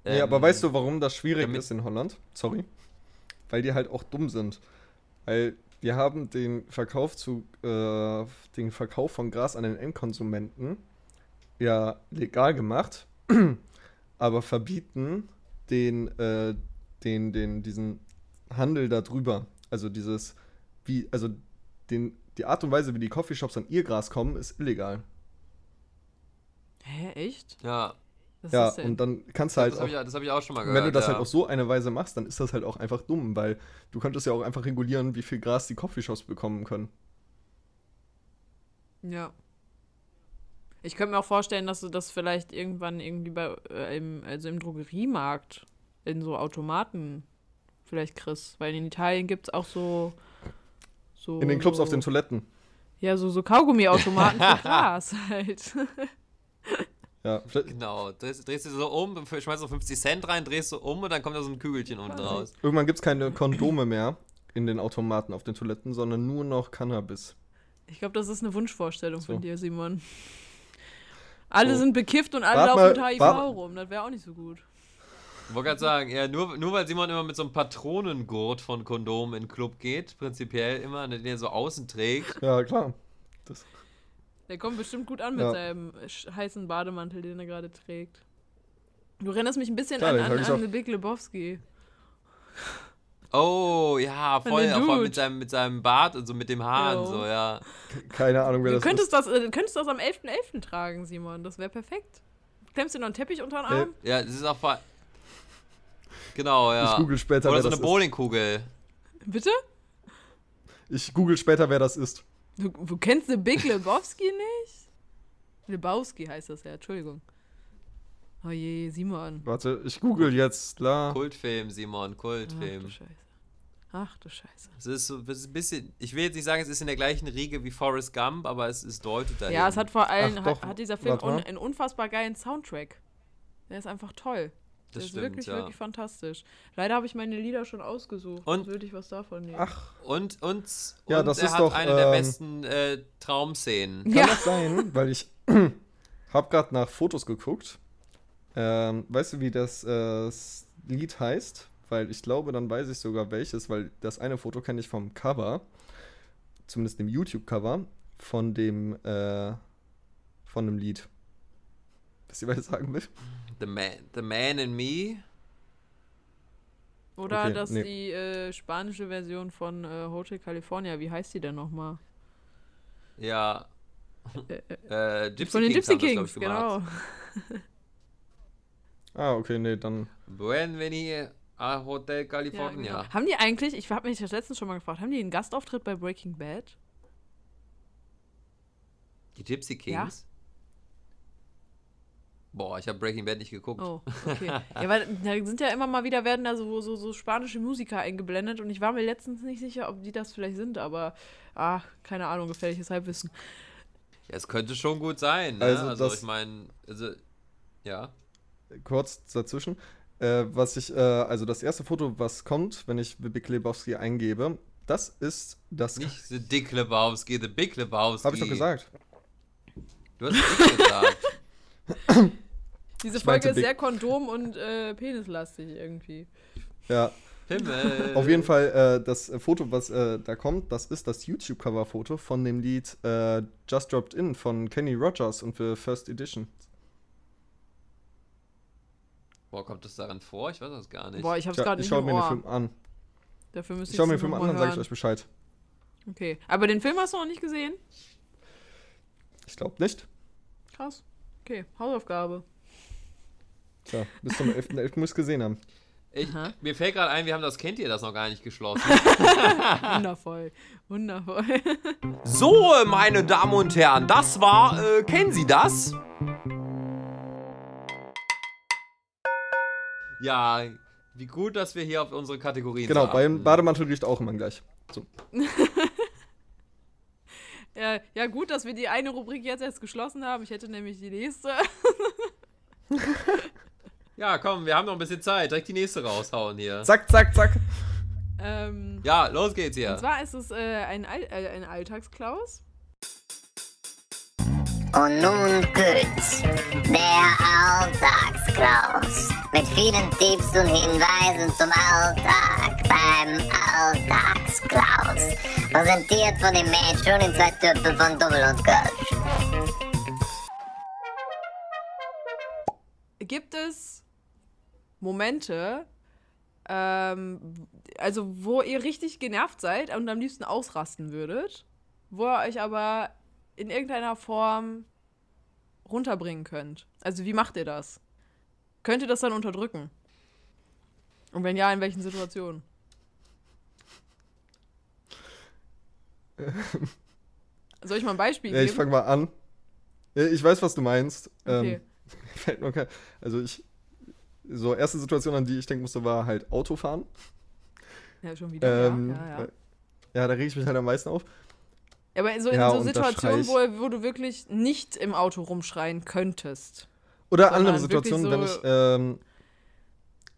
Nee, aber Ähm, weißt du, warum das schwierig ist in Holland? Sorry. Weil die halt auch dumm sind. Weil wir haben den Verkauf zu äh, den Verkauf von Gras an den Endkonsumenten ja legal gemacht, aber verbieten den, äh, den, den, diesen Handel darüber. Also dieses, wie, also den, die Art und Weise, wie die Coffeeshops an ihr Gras kommen, ist illegal. Hä, echt? Ja, ja, das denn? und dann kannst du halt das auch habe ich, das hab ich auch schon mal gehört. wenn du das ja. halt auf so eine Weise machst, dann ist das halt auch einfach dumm, weil du könntest ja auch einfach regulieren, wie viel Gras die Coffeeshops bekommen können. Ja. Ich könnte mir auch vorstellen, dass du das vielleicht irgendwann irgendwie bei, äh, im, also im Drogeriemarkt in so Automaten vielleicht kriegst. Weil in Italien gibt es auch so, so. In den Clubs so, auf den Toiletten. Ja, so, so Kaugummiautomaten für Gras halt. Ja, vielleicht, Genau, drehst, drehst du so um, schmeißt so 50 Cent rein, drehst du um und dann kommt da so ein Kügelchen unten raus. irgendwann gibt es keine Kondome mehr in den Automaten auf den Toiletten, sondern nur noch Cannabis. Ich glaube, das ist eine Wunschvorstellung So. von dir, Simon. Alle So. sind bekifft und alle Wart laufen mal- mit HIV wart- rum. Das wäre auch nicht so gut. Ich wollte gerade sagen, ja, nur, nur weil Simon immer mit so einem Patronengurt von Kondom in den Club geht, prinzipiell immer, den er so außen trägt. Ja, klar. Das, Der kommt bestimmt gut an mit Ja. seinem heißen Bademantel, den er gerade trägt. Du erinnerst mich ein bisschen Klar, an, den an, an. The Big Lebowski. Oh, ja, voll, voll mit seinem, mit seinem Bart und so mit dem Haaren, Jo. so, ja. keine Ahnung, wer Du das könntest ist. das, äh, du könntest das am 11.11. tragen, Simon. Das wäre perfekt. Klemmst dir noch einen Teppich unter den Arm? Ja, das ist auch voll. Genau, ja. Ich google später, Oder wer so das eine Bowlingkugel. Bitte? Ich google später, wer das ist. Du, du kennst The Big Lebowski nicht? Lebowski heißt das ja, Entschuldigung. Oh je, Simon. Warte, ich google jetzt, klar. Kultfilm, Simon, Ach Kultfilm. du Scheiße. Ach du Scheiße. Es ist so es ist ein bisschen, ich will jetzt nicht sagen, es ist in der gleichen Riege wie Forrest Gump, aber es, es deutet dahin. Ja, es hat vor allem, Ach hat, doch, hat dieser Film un, einen unfassbar geilen Soundtrack. Der ist einfach toll. Der Das ist stimmt, wirklich, ja. wirklich fantastisch. Leider habe ich meine Lieder schon ausgesucht. Und- Sonst würde ich was davon nehmen. Ach, Und, und, Ja, und das er ist hat doch, eine der ähm, besten äh, Traumszenen. kann Ja. das sein? Weil ich habe gerade nach Fotos geguckt. Ähm, weißt du, wie das äh, Lied heißt? Weil ich glaube, dann weiß ich sogar welches, weil das eine Foto kenne ich vom Cover, zumindest dem YouTube-Cover, von dem, äh, von dem Lied. Wisst ihr, was ich sagen will? The Man, The Man in Me. Oder okay, dass nee. die äh, spanische Version von äh, Hotel California, wie heißt die denn nochmal? Ja. Äh, Äh, Gypsy Von den Kings Gypsy das, Kings, ich, gemacht. genau. Ah, okay, nee, dann. Bienvenue a Hotel Ja, California. genau. Haben die eigentlich, ich habe mich das letztens schon mal gefragt, haben die einen Gastauftritt bei Breaking Bad? Die Gypsy Kings? Boah, ich habe Breaking Bad nicht geguckt. Oh, okay. ja, weil da sind ja immer mal wieder, werden da so, so, so spanische Musiker eingeblendet und ich war mir letztens nicht sicher, ob die das vielleicht sind, aber, ah, keine Ahnung, gefährliches Halbwissen. Ja, es könnte schon gut sein. Ne? Also Also, ich meine, also, ja. kurz dazwischen. Äh, was ich, äh, also das erste Foto, was kommt, wenn ich Big Lebowski eingebe, das ist das. Nicht The Dick Lebowski, The Big Lebowski. Habe ich doch gesagt. Du hast Dick gesagt. Diese Ich Folge ist sehr Kondom- und äh, penislastig irgendwie. Ja, Himmel. auf jeden Fall äh, das Foto, was äh, da kommt, das ist das YouTube-Cover-Foto von dem Lied äh, Just Dropped In von Kenny Rogers und für First Edition. Boah, kommt das daran vor? Ich weiß das gar nicht. Boah, ich hab's gerade ich nicht schaue im mir den. Film an. Dafür müsste Ich schaue mir den Film an, dann sage ich euch Bescheid. Okay, aber den Film hast du noch nicht gesehen? Ich glaube nicht. Krass. Okay, Hausaufgabe. Tja, bis zum 11.11. muss ich gesehen haben. ich, mir fällt gerade ein, wir haben das Kennt ihr das noch gar nicht geschlossen. Wundervoll. Wundervoll. So, meine Damen und Herren, das war, äh, kennen Sie das? ja, wie gut, dass wir hier auf unsere Kategorien Genau, beim. Bademantel riecht auch immer gleich. So. ja, ja, gut, dass wir die eine Rubrik jetzt erst geschlossen haben. Ich hätte nämlich die nächste. Ja, komm, wir haben noch ein bisschen Zeit. Direkt die nächste raushauen hier. Zack, zack, zack. ähm, Ja, los geht's Und hier. zwar ist es äh, ein, All äh, ein Alltagsklaus. Und nun Gütz, der Alltagsklaus. Mit vielen Tipps und Hinweisen zum Alltag beim Alltagsklaus. Präsentiert von dem Mädchen in zwei Töpfen von Double und Kölsch. Gibt es Momente, ähm, also wo ihr richtig genervt seid und am liebsten ausrasten würdet, wo ihr euch aber in irgendeiner Form runterbringen könnt? Also wie macht ihr das? Könnt ihr das dann unterdrücken? Und wenn ja, in welchen Situationen? Soll ich mal ein Beispiel Ja, ich geben? fange mal an. Ich weiß, was du meinst. Okay. Ähm, also ich, so erste Situation, an die ich denken musste, war halt Autofahren. Ja, schon wieder. Ähm, ja, ja, ja. ja, da reg ich mich halt am meisten auf. Ja, aber so in Ja, so Situationen, wo, wo du wirklich nicht im Auto rumschreien könntest. Oder andere Situationen, wenn wirklich ich, ähm,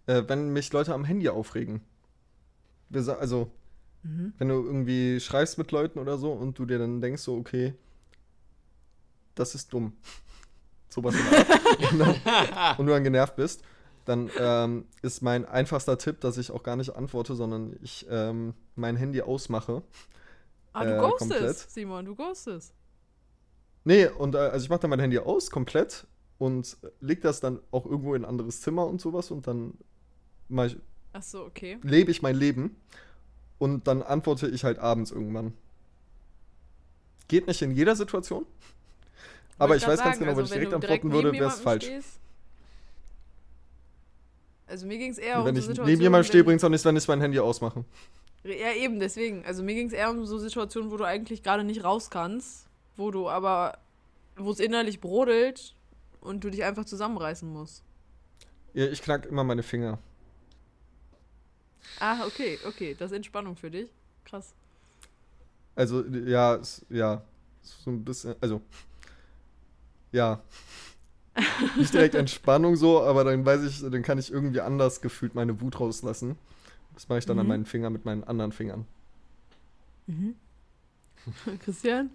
äh, wenn mich Leute am Handy aufregen. Also, Mhm. wenn du irgendwie schreibst mit Leuten oder so und du dir dann denkst, so, okay, das ist dumm. Sowas und, dann, und du dann genervt bist, dann ähm, ist mein einfachster Tipp, dass ich auch gar nicht antworte, sondern ich ähm, mein Handy ausmache. Ah, du Äh, ghostest, komplett. Simon, du ghostest. Nee, und äh, also ich mache dann mein Handy aus, komplett, und leg das dann auch irgendwo in ein anderes Zimmer und sowas und dann mach ich, Ach so, okay. lebe ich mein Leben und dann antworte ich halt abends irgendwann. Geht nicht in jeder Situation, aber ich weiß ganz sagen, genau, wenn also ich direkt du antworten würde, wäre es falsch. stehst- Also mir ging es eher wenn um ich so neben Situationen, jemandem stehe, bringt es auch nichts, wenn ich mein Handy ausmache. Ja, eben, deswegen. Also mir ging es eher um so Situationen, wo du eigentlich gerade nicht raus kannst, wo du aber, wo es innerlich brodelt und du dich einfach zusammenreißen musst. Ja, ich knack immer meine Finger. Ah, okay, okay. Das ist Entspannung für dich. Krass. Also, ja, ja, so ein bisschen, also, ja. Nicht direkt Entspannung so, aber dann weiß ich, dann kann ich irgendwie anders gefühlt meine Wut rauslassen. Das mache ich dann an Mhm. meinen Fingern mit meinen anderen Fingern. Christian?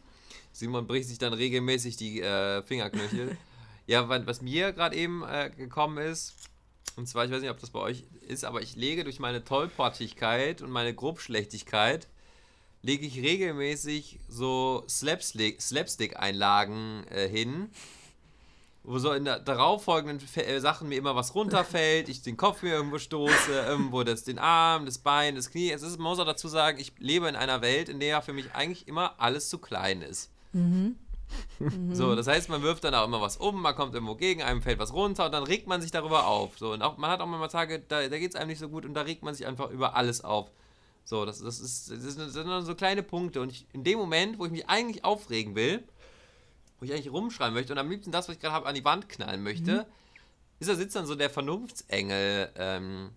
Simon bricht sich dann regelmäßig die äh, Fingerknöchel. ja, wa- was mir gerade eben äh, gekommen ist, und zwar, ich weiß nicht, ob das bei euch ist, aber ich lege durch meine Tollpatschigkeit und meine Grobschlechtigkeit, lege ich regelmäßig so Slapstick- Slapstick-Einlagen äh, hin, wo so in der darauffolgenden äh, Sachen mir immer was runterfällt, ich den Kopf mir irgendwo stoße, irgendwo das, den Arm, das Bein, das Knie. Es ist, man muss auch dazu sagen, ich lebe in einer Welt, in der für mich eigentlich immer alles zu klein ist. So, das heißt, man wirft dann auch immer was um, man kommt irgendwo gegen, einem fällt was runter und dann regt man sich darüber auf. So, und auch, man hat auch mal Tage, da, da geht es einem nicht so gut und da regt man sich einfach über alles auf. So, das, das, ist, das sind so kleine Punkte. Und ich, in dem Moment, wo ich mich eigentlich aufregen will, wo ich eigentlich rumschreien möchte und am liebsten das, was ich gerade habe, an die Wand knallen möchte, ist da sitzt dann so der Vernunftsengel ähm,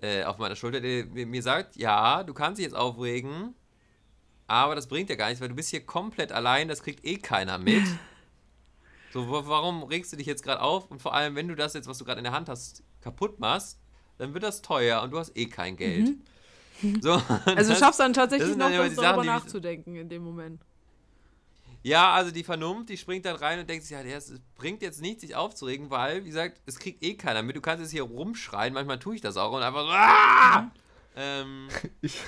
äh, auf meiner Schulter, der mir sagt, ja, du kannst dich jetzt aufregen, aber das bringt ja gar nichts, weil du bist hier komplett allein, das kriegt eh keiner mit. So, wa- warum regst du dich jetzt gerade auf? Und vor allem, wenn du das jetzt, was du gerade in der Hand hast, kaputt machst, dann wird das teuer und du hast eh kein Geld. So, Also du das- schaffst dann tatsächlich noch, darüber Sachen, nachzudenken in dem Moment. Ja, also die Vernunft, die springt dann rein und denkt sich, ja, das bringt jetzt nichts, sich aufzuregen, weil, wie gesagt, es kriegt eh keiner mit. Du kannst jetzt hier rumschreien, manchmal tue ich das auch und einfach so, ah! ähm, Ich,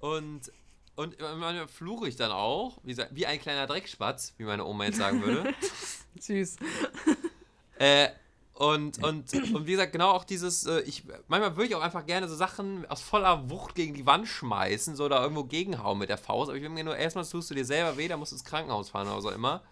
und, und manchmal fluche ich dann auch, wie, gesagt, wie ein kleiner Dreckspatz, wie meine Oma jetzt sagen würde. Süß. Äh, und, und, und wie gesagt, genau auch dieses, äh, ich, manchmal würde ich auch einfach gerne so Sachen aus voller Wucht gegen die Wand schmeißen, so oder irgendwo gegenhauen mit der Faust. Aber ich will mir nur, erstmal tust du dir selber weh, dann musst du ins Krankenhaus fahren oder so immer.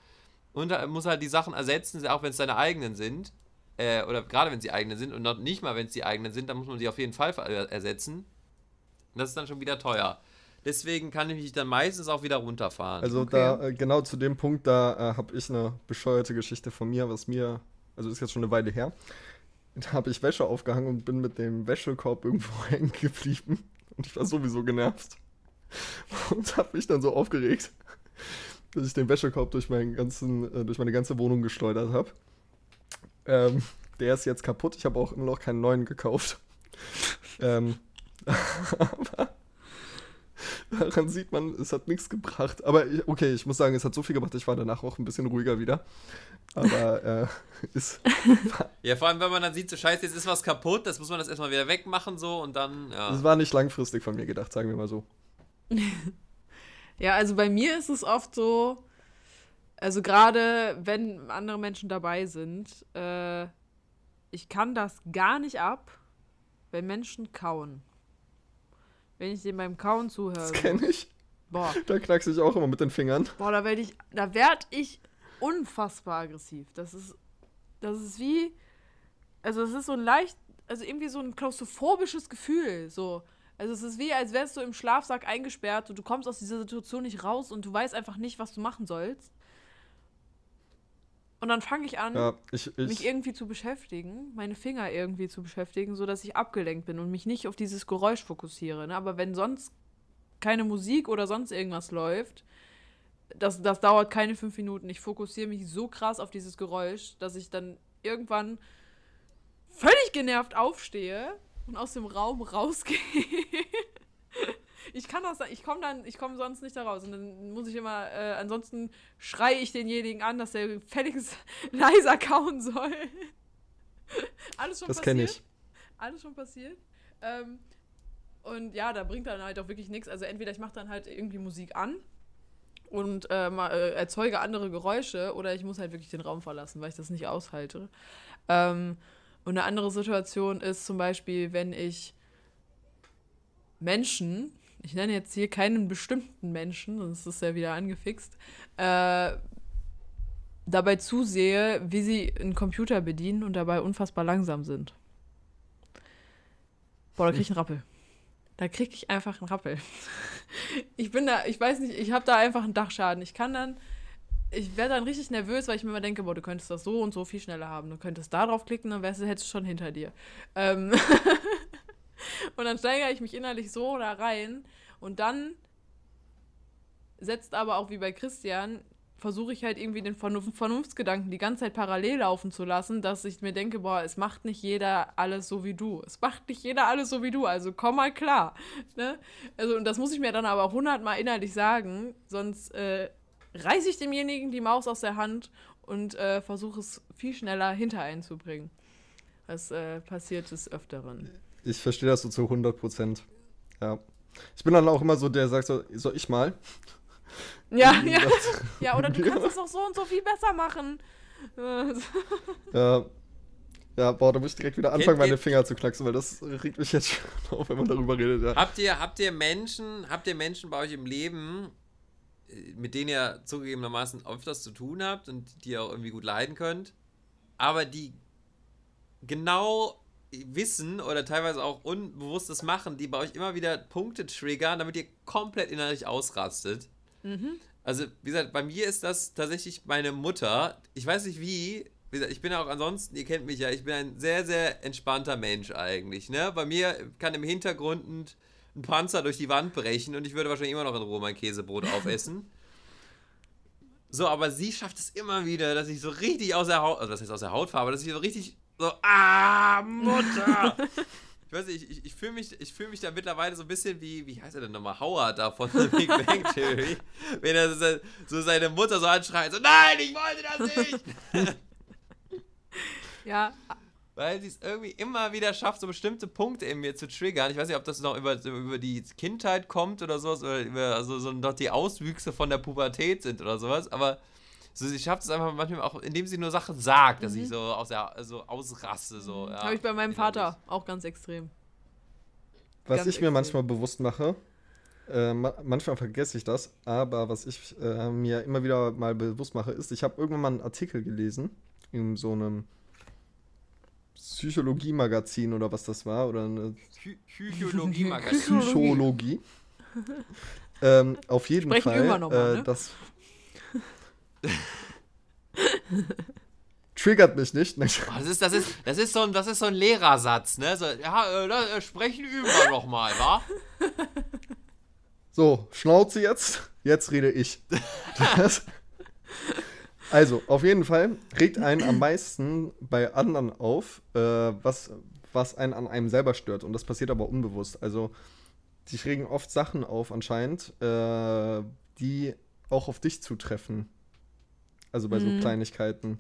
Und da muss halt die Sachen ersetzen, auch wenn es deine eigenen sind. Äh, oder gerade wenn sie eigene sind und noch nicht mal, wenn es die eigenen sind, dann muss man sie auf jeden Fall äh, ersetzen. Und das ist dann schon wieder teuer. Deswegen kann ich mich dann meistens auch wieder runterfahren. also Okay. da, äh, genau zu dem Punkt, da äh, habe ich eine bescheuerte Geschichte von mir, was mir, also ist jetzt schon eine Weile her. Da habe ich Wäsche aufgehangen und bin mit dem Wäschekorb irgendwo hängen geblieben. Und ich war sowieso genervt. Und habe mich dann so aufgeregt, dass ich den Wäschekorb durch, meinen ganzen, äh, durch meine ganze Wohnung geschleudert habe. Ähm, der ist jetzt kaputt. Ich habe auch immer noch keinen neuen gekauft. ähm, aber daran sieht man, es hat nichts gebracht. Aber ich- okay, ich muss sagen, es hat so viel gebracht. Ich war danach auch ein bisschen ruhiger wieder. Aber äh, ist, Ja, vor allem, wenn man dann sieht, so scheiße, jetzt ist was kaputt, das muss man das erstmal wieder wegmachen, so und dann, ja. es war nicht langfristig von mir gedacht, sagen wir mal so. Ja, also bei mir ist es oft so, also gerade wenn andere Menschen dabei sind, äh, ich kann das gar nicht ab, wenn Menschen kauen. Wenn ich denen beim Kauen zuhöre. Das kenne ich. Boah, Da knackse ich auch immer mit den Fingern. boah, da werde ich, da werd ich unfassbar aggressiv. Das ist, das ist wie, also es ist so ein leicht, also irgendwie so ein klaustrophobisches Gefühl, so. Also es ist wie, als wärst du im Schlafsack eingesperrt und du kommst aus dieser Situation nicht raus und du weißt einfach nicht, was du machen sollst. Und dann fange ich an, Ja, ich, mich ich, irgendwie zu beschäftigen, meine Finger irgendwie zu beschäftigen, sodass ich abgelenkt bin und mich nicht auf dieses Geräusch fokussiere. Ne? Aber wenn sonst keine Musik oder sonst irgendwas läuft, das, das dauert keine fünf Minuten. Ich fokussiere mich so krass auf dieses Geräusch, dass ich dann irgendwann völlig genervt aufstehe und aus dem Raum rausgehe. Ich kann das, ich komme dann, ich komme sonst nicht da raus. Und dann muss ich immer, äh, ansonsten schreie ich denjenigen an, dass der gefälligst leiser kauen soll. Alles schon das passiert. kenne ich. Alles schon passiert. Ähm, und ja, da bringt dann halt auch wirklich nichts. Also entweder ich mache dann halt irgendwie Musik an und äh, äh, erzeuge andere Geräusche oder ich muss halt wirklich den Raum verlassen, weil ich das nicht aushalte. Ähm, und eine andere Situation ist zum Beispiel, wenn ich Menschen, ich nenne jetzt hier keinen bestimmten Menschen, sonst ist er wieder angefixt, äh, dabei zusehe, wie sie einen Computer bedienen und dabei unfassbar langsam sind. Boah, da krieg ich einen Rappel. Da krieg ich einfach einen Rappel. Ich bin da, ich weiß nicht, ich habe da einfach einen Dachschaden. Ich kann dann, ich werde dann richtig nervös, weil ich mir immer denke, boah, du könntest das so und so viel schneller haben. Du könntest da drauf klicken, dann wärst hättest du schon hinter dir. Ähm und dann steigere ich mich innerlich so da rein und dann setzt aber auch wie bei Christian, versuche ich halt irgendwie den Vernunf Vernunftsgedanken die ganze Zeit parallel laufen zu lassen, dass ich mir denke, boah, es macht nicht jeder alles so wie du. Es macht nicht jeder alles so wie du, also komm mal klar. Ne? Also, und das muss ich mir dann aber hundertmal innerlich sagen, sonst äh, reiße ich demjenigen die Maus aus der Hand und äh, versuche es viel schneller hinter einen zu bringen. Das äh, passiert des Öfteren. Ich verstehe das so zu 100 Prozent. Ja. Ich bin dann auch immer so, der sagt so, soll ich mal? Ja, ja. ja, oder du kannst es doch so und so viel besser machen. Ja. Ja, boah, da muss ich direkt wieder anfangen, meine Finger zu knacksen, weil das regt mich jetzt schon auf, wenn man darüber redet. Ja. Habt ihr, habt ihr Menschen, habt ihr Menschen bei euch im Leben, äh, mit denen ihr zugegebenermaßen öfters zu tun habt und die ihr auch irgendwie gut leiden könnt, aber die genau wissen oder teilweise auch unbewusstes machen, die bei euch immer wieder Punkte triggern, damit ihr komplett innerlich ausrastet. Also, wie gesagt, bei mir ist das tatsächlich meine Mutter. Ich weiß nicht wie. Wie gesagt, ich bin auch ansonsten, ihr kennt mich ja, ich bin ein sehr, sehr entspannter Mensch eigentlich. Ne? Bei mir kann im Hintergrund ein, ein Panzer durch die Wand brechen und ich würde wahrscheinlich immer noch in Ruhe mein Käsebrot aufessen. So, aber sie schafft es immer wieder, dass ich so richtig aus der Haut, also was heißt aus der Haut fahre, aber dass ich so richtig so, ah, Mutter! Ich weiß nicht, ich, ich, fühle mich, ich fühl mich da mittlerweile so ein bisschen wie, wie heißt er denn nochmal, Howard da von The Big Bang Theory, wenn er so, so seine Mutter so anschreit, so, nein, ich wollte das nicht! ja, Weil sie es irgendwie immer wieder schafft, so bestimmte Punkte in mir zu triggern. Ich weiß nicht, ob das noch über, über die Kindheit kommt oder sowas, oder über, also so noch die Auswüchse von der Pubertät sind oder sowas, aber so, sie schafft es einfach manchmal auch, indem sie nur Sachen sagt, dass ich so, aus der, so ausraste. So, ja, habe ich bei meinem. Vater auch ganz extrem. Was Ganz ich mir extrem. manchmal bewusst mache, äh, ma manchmal vergesse ich das, aber was ich äh, mir immer wieder mal bewusst mache, ist, ich habe irgendwann mal einen Artikel gelesen in so einem Psychologie-Magazin oder was das war, oder eine Psy- Psychologie-Magazin. Psychologie. ähm, auf jeden Sprechen Fall, immer noch mal, äh, ne? das triggert mich nicht. Oh, das, ist, das, ist, das, ist so ein, das ist so ein Lehrersatz, ne? So, ja, äh, da, äh, sprechen üben wir noch mal, wa? So, Schnauze jetzt. Jetzt rede ich. Das, also, auf jeden Fall regt einen am meisten bei anderen auf, äh, was, was einen an einem selber stört. Und das passiert aber unbewusst. Also, dich regen oft Sachen auf anscheinend, äh, die auch auf dich zutreffen. Also bei so Kleinigkeiten.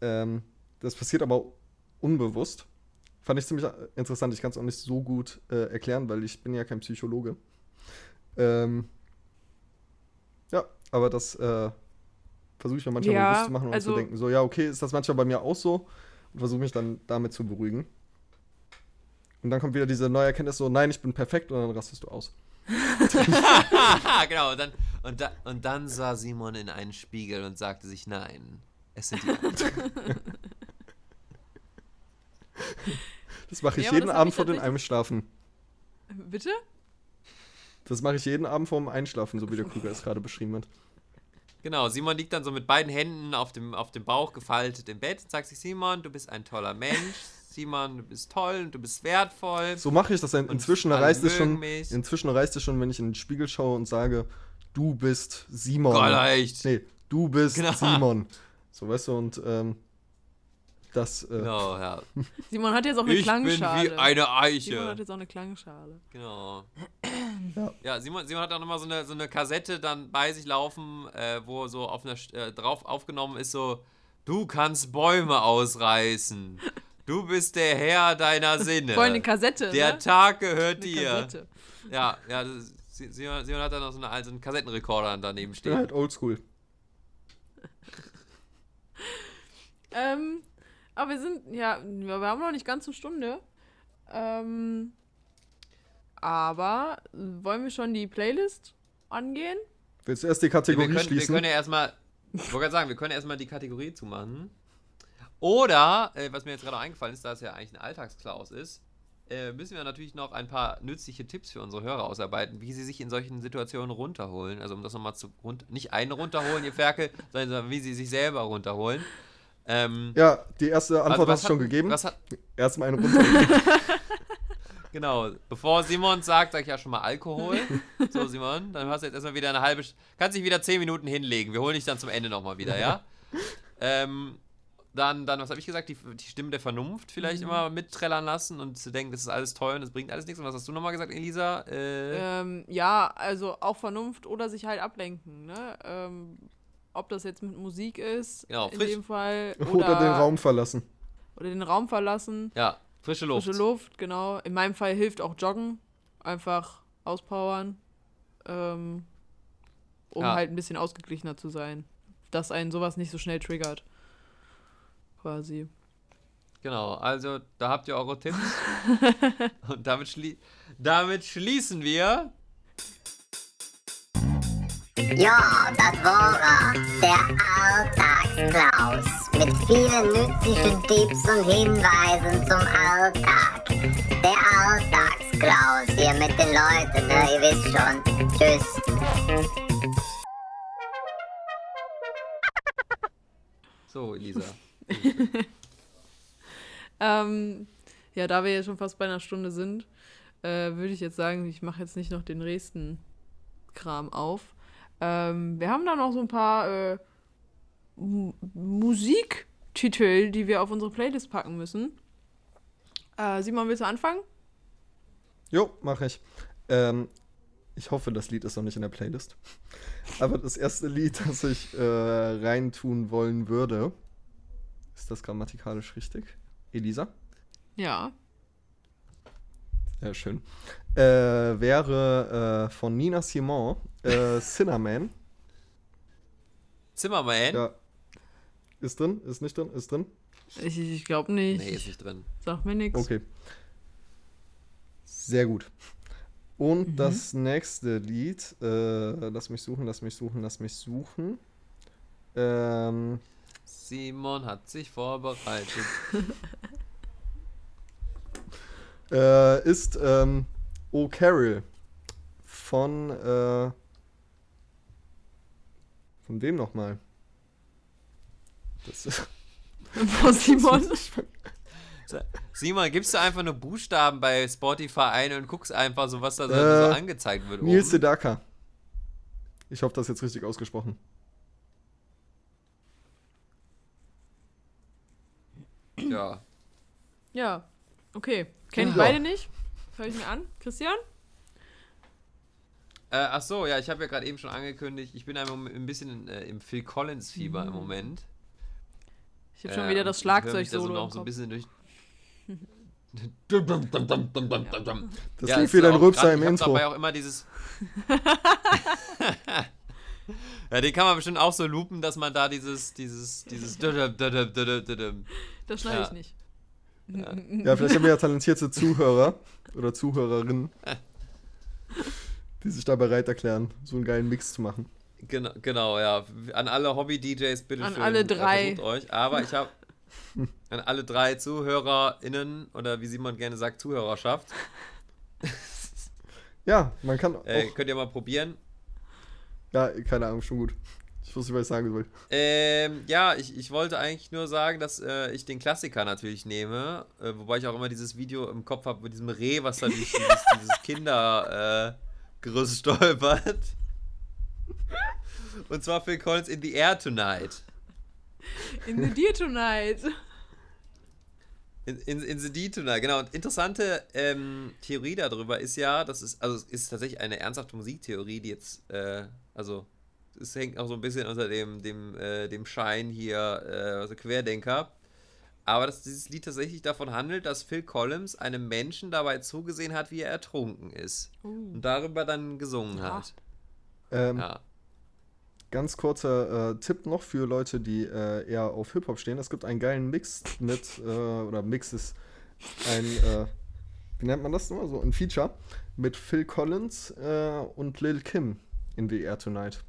Ähm, das passiert aber unbewusst. Fand ich ziemlich interessant. Ich kann es auch nicht so gut äh, erklären, weil ich bin ja kein Psychologe. Ähm, ja, aber das äh, versuche ich mir manchmal Ja, bewusst zu machen und also- zu denken, so, ja, okay, ist das manchmal bei mir auch so? Und versuche mich dann damit zu beruhigen. Und dann kommt wieder diese neue Erkenntnis, so, nein, ich bin perfekt, und dann rastest du aus. Genau. Dann, und, da, und dann sah Simon in einen Spiegel und sagte sich, nein, es sind die anderen. Das mache ich Ja, jeden Abend ich vor dem Einschlafen. Bitte? Das mache ich jeden Abend vor dem Einschlafen, so wie der Krüger es gerade beschrieben hat. Genau, Simon liegt dann so mit beiden Händen auf dem, auf dem Bauch gefaltet im Bett und sagt sich, Simon, du bist ein toller Mensch. Simon, du bist toll und du bist wertvoll. So mache ich das. Inzwischen reicht es schon. mich. Inzwischen reicht es schon, wenn ich in den Spiegel schaue und sage, du bist Simon. Geil, echt. Nee, du bist Genau. Simon. So, weißt du, und ähm, das, äh, Genau, ja. Simon hat jetzt auch eine Ich bin Klangschale. wie eine Simon hat Eiche. jetzt auch eine Klangschale. Genau. Ja. Ja, Simon, Simon hat auch nochmal so eine, so eine Kassette dann bei sich laufen, äh, wo so auf einer, äh, drauf aufgenommen ist so, du kannst Bäume ausreißen. Du bist der Herr deiner Sinne. Voll eine Kassette, Der ne? Tag gehört Eine dir. Kassette. Ja, ja, das ist, Simon, Simon hat da noch so, eine, so einen Kassettenrekorder daneben stehen. halt oldschool. Ähm, aber wir sind, ja, wir haben noch nicht ganz eine Stunde. Ähm, aber wollen wir schon die Playlist angehen? Willst du erst die wir, Kategorie können, wir schließen? können ja erstmal, ich wollte gerade sagen, wir können erstmal die Kategorie zumachen. Oder, äh, was mir jetzt gerade eingefallen ist, da es ja eigentlich ein Alltagsklaus ist, äh, müssen wir natürlich noch ein paar nützliche Tipps für unsere Hörer ausarbeiten, wie sie sich in solchen Situationen runterholen. Also um das nochmal zu run nicht einen runterholen, ihr Ferkel, sondern wie sie sich selber runterholen. Ähm, ja, die erste Antwort also was hast du schon gegeben. Was hat, Erstmal eine runter. Genau, bevor Simon sagt, sag ich ja schon mal Alkohol. So, Simon, dann hast du jetzt erstmal wieder eine halbe. St- Kannst dich wieder 10 Minuten hinlegen. Wir holen dich dann zum Ende nochmal wieder, ja? ähm, dann, dann, was habe ich gesagt? Die, die Stimme der Vernunft vielleicht immer mitträllern lassen und zu denken, das ist alles toll und das bringt alles nichts. Und was hast du nochmal gesagt, Elisa? Äh, Ähm, ja, also auch Vernunft oder sich halt ablenken, ne? Ähm, ob das jetzt mit Musik ist, Genau, in frisch- dem Fall. Oder, Oder den Raum verlassen. Oder den Raum verlassen. ja, frische Luft. Frische Luft, genau. In meinem Fall hilft auch Joggen. Einfach auspowern. Ähm, um Ja. halt ein bisschen ausgeglichener zu sein. Dass einen sowas nicht so schnell triggert. Quasi. Genau, also da habt ihr eure Tipps. und damit, schlie damit schließen wir. Ja, das war er, der Alltagsklaus. Mit vielen nützlichen Tipps und Hinweisen zum Alltag. Der Alltagsklaus hier mit den Leuten, ne, ihr wisst schon. Tschüss. So, Elisa. Ähm, ja, da wir ja schon fast bei einer Stunde sind, äh, würde ich jetzt sagen, ich mache jetzt nicht noch den nächsten Kram auf. Ähm, wir haben da noch so ein paar äh, Musiktitel, die wir auf unsere Playlist packen müssen. Äh, Simon, willst du anfangen? Jo, mache ich. Ähm, ich hoffe, das Lied ist noch nicht in der Playlist. Aber das erste Lied, das ich äh, reintun wollen würde, ist das grammatikalisch richtig? Elisa? Ja. Sehr schön. Äh, wäre äh, von Nina Simon, äh, Cinnamon. Zimmerman? Ja. Ist drin? Ist nicht drin? Ist drin? Ich, ich glaube nicht. Nee, ist nicht drin. Sag mir nichts. Okay. Sehr gut. Und das nächste Lied, äh, lass mich suchen, lass mich suchen, lass mich suchen. Ähm, Simon hat sich vorbereitet. äh, ist ähm, O Carol von äh, von wem nochmal? Das ist Von Simon. Simon, gibst du einfach nur Buchstaben bei Spotify ein und guckst einfach so, was da so, Äh, so angezeigt wird. Nils? Sedaka. Ich hoffe, das ist jetzt richtig ausgesprochen. Ja. Ja. Okay. Kenn ich Ja. beide nicht. Hör ich mir an. Christian? Äh, ach so, ja, ich habe ja gerade eben schon angekündigt, ich bin ein, bisschen äh, im Phil Collins-Fieber im Moment. Ich habe schon wieder und das Schlagzeug-Solo so im noch so ein bisschen durch. Das Ja, klingt ist wie dein Rülpser im Intro. dabei auch immer dieses. ja, den kann man bestimmt auch so loopen, dass man da dieses, dieses, dieses. Das schneide Ja. ich nicht. Ja, vielleicht haben wir ja talentierte Zuhörer oder Zuhörerinnen, die sich da bereit erklären, so einen geilen Mix zu machen. Genau, genau, ja. An alle Hobby-DJs bitte An schön. alle äh, drei. Euch. Aber ich habe an alle drei ZuhörerInnen oder wie Simon gerne sagt, Zuhörerschaft. Ja, man kann auch. Äh, könnt ihr mal probieren. Ja, keine Ahnung, schon gut. Ich wusste nicht, was ich sagen soll. Ähm, ja, ich, ich wollte eigentlich nur sagen, dass äh, ich den Klassiker natürlich nehme, äh, wobei ich auch immer dieses Video im Kopf habe mit diesem Reh, was da durch dieses, dieses Kindergerüst äh, stolpert. Und zwar Phil Collins in the Air Tonight. In the Deer Tonight. In, in, in The Deed Tonight, genau. Und interessante ähm, Theorie darüber ist ja, dass es, also es ist tatsächlich eine ernsthafte Musiktheorie, die jetzt, äh, also es hängt auch so ein bisschen unter dem, dem, äh, dem Schein hier, äh, also Querdenker. Aber dass dieses Lied tatsächlich davon handelt, dass Phil Collins einem Menschen dabei zugesehen hat, wie er ertrunken ist. Und darüber dann gesungen Ja. hat. Ähm, Ja. Ganz kurzer äh, Tipp noch für Leute, die äh, eher auf Hip-Hop stehen. Es gibt einen geilen Mix mit, äh, oder Mix ist ein, äh, wie nennt man das nochmal? So ein Feature mit Phil Collins äh, und Lil Kim in The Air Tonight.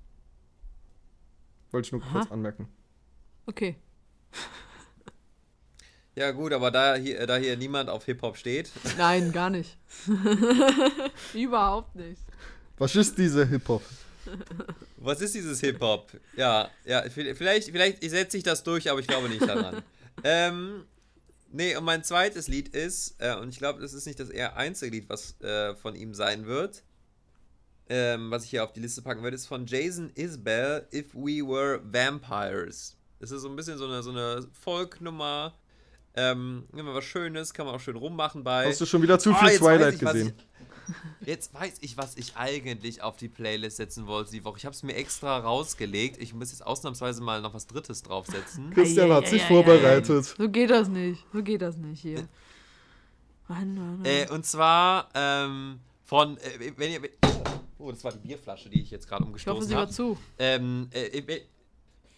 Wollte ich nur kurz Aha. anmerken. Okay. Ja, gut, aber da hier, da hier niemand auf Hip-Hop steht, Nein, gar nicht. Überhaupt nicht. Was ist diese Hip-Hop? Was ist dieses Hip-Hop? Ja, ja, vi- vielleicht, vielleicht setze ich das durch, aber ich glaube nicht daran. ähm, nee, und mein zweites Lied ist, äh, und ich glaube, das ist nicht das eher einzige Lied, was äh, von ihm sein wird, ähm, was ich hier auf die Liste packen werde, ist von Jason Isbell, If We Were Vampires. Das ist so ein bisschen so eine, so eine Folk-Nummer. Ähm, immer was Schönes, kann man auch schön rummachen bei. Hast du schon wieder zu viel jetzt weiß Twilight ich, was gesehen? Ich, jetzt weiß ich, was ich eigentlich auf die Playlist setzen wollte die Woche. Ich habe es mir extra rausgelegt. Ich muss jetzt ausnahmsweise mal noch was Drittes draufsetzen. Christian hat sich ei, ei, vorbereitet. So geht das nicht. So geht das nicht hier. Mann, Mann, Mann. Äh, und zwar ähm, von, äh, wenn ihr, oh, das war die Bierflasche, die ich jetzt gerade ich hoffe, umgestoßen sie war habe. zu. Ähm, äh, wenn-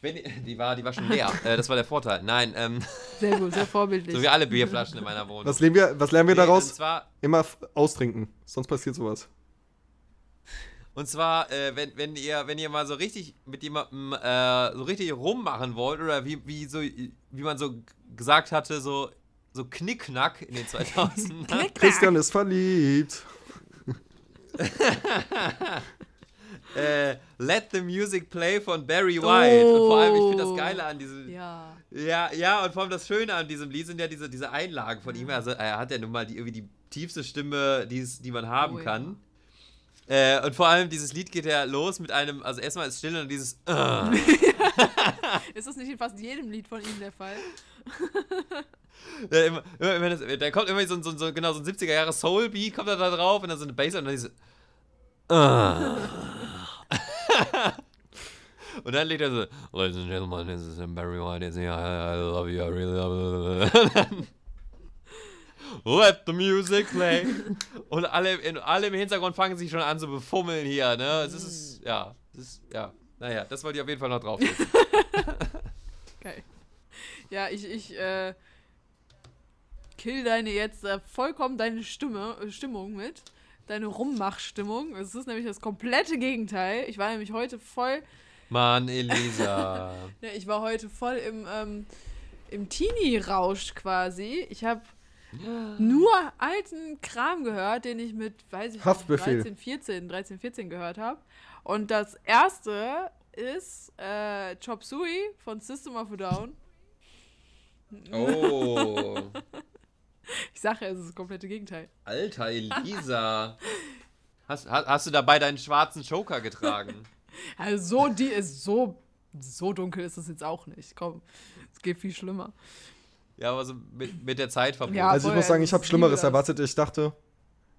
die war, die war schon leer. äh, das war der Vorteil. Nein, ähm, Sehr gut, sehr vorbildlich. so wie alle Bierflaschen in meiner Wohnung. Was lernen wir, was lernen wir Und daraus? zwar, Immer austrinken, sonst passiert sowas. Und zwar, äh, wenn, wenn ihr, wenn ihr mal so richtig mit jemandem äh, so richtig rummachen wollt, oder wie, wie so, wie man so gesagt hatte, so, so Knickknack in den 2000ern. Christian ist verliebt. äh, Let the Music Play von Barry White. Und vor allem, ich finde das Oh. Geile an diesem. Ja. Ja, ja, und vor allem das Schöne an diesem Lied sind ja diese, diese Einlagen von ihm. Also er hat ja nun mal die, irgendwie die tiefste Stimme, die, man haben Oh, ja. Äh, und vor allem dieses Lied geht ja los mit einem, also erstmal ist still und dieses äh. Ist das nicht in fast jedem Lied von ihm der Fall? Ja, immer, immer, immer das, da kommt immer so, ein- so, so, genau, so ein 70er Jahre Soul-Beat, kommt da, da drauf und dann so eine Bass und dann diese. Ah. und dann legt er so, Ladies and Gentlemen, this is Barry White, I love you, I really love you. Let the music play. Und alle, in, alle im Hintergrund fangen sich schon an zu befummeln hier, ne? Es ist, ja, es ist, ja. Naja, das wollte ich auf jeden Fall noch drauf. Geil. Ja, ich, ich, äh, kill deine jetzt äh, vollkommen deine Stimme, äh, Stimmung mit. Deine Rummachstimmung. Es ist nämlich das komplette Gegenteil. Ich war nämlich heute voll, Mann, Elisa. ja, ich war heute voll im, ähm, im Teenie-Rausch quasi. Ich habe nur alten Kram gehört, den ich mit, weiß ich nicht, Haftbefehl. 13, 14, 13, 14 gehört habe. Und das erste ist äh, Chop Suey von System of a Down. Oh. Ich sage es ist das komplette Gegenteil. Alter, Elisa. Hast, hast, hast du dabei deinen schwarzen Joker getragen? Also so, die ist so, so dunkel ist es jetzt auch nicht. Komm, es geht viel schlimmer. Ja, aber so mit, mit der Zeit verbunden. Ja, Also ich muss sagen, ich habe ich Schlimmeres das. erwartet. Ich dachte,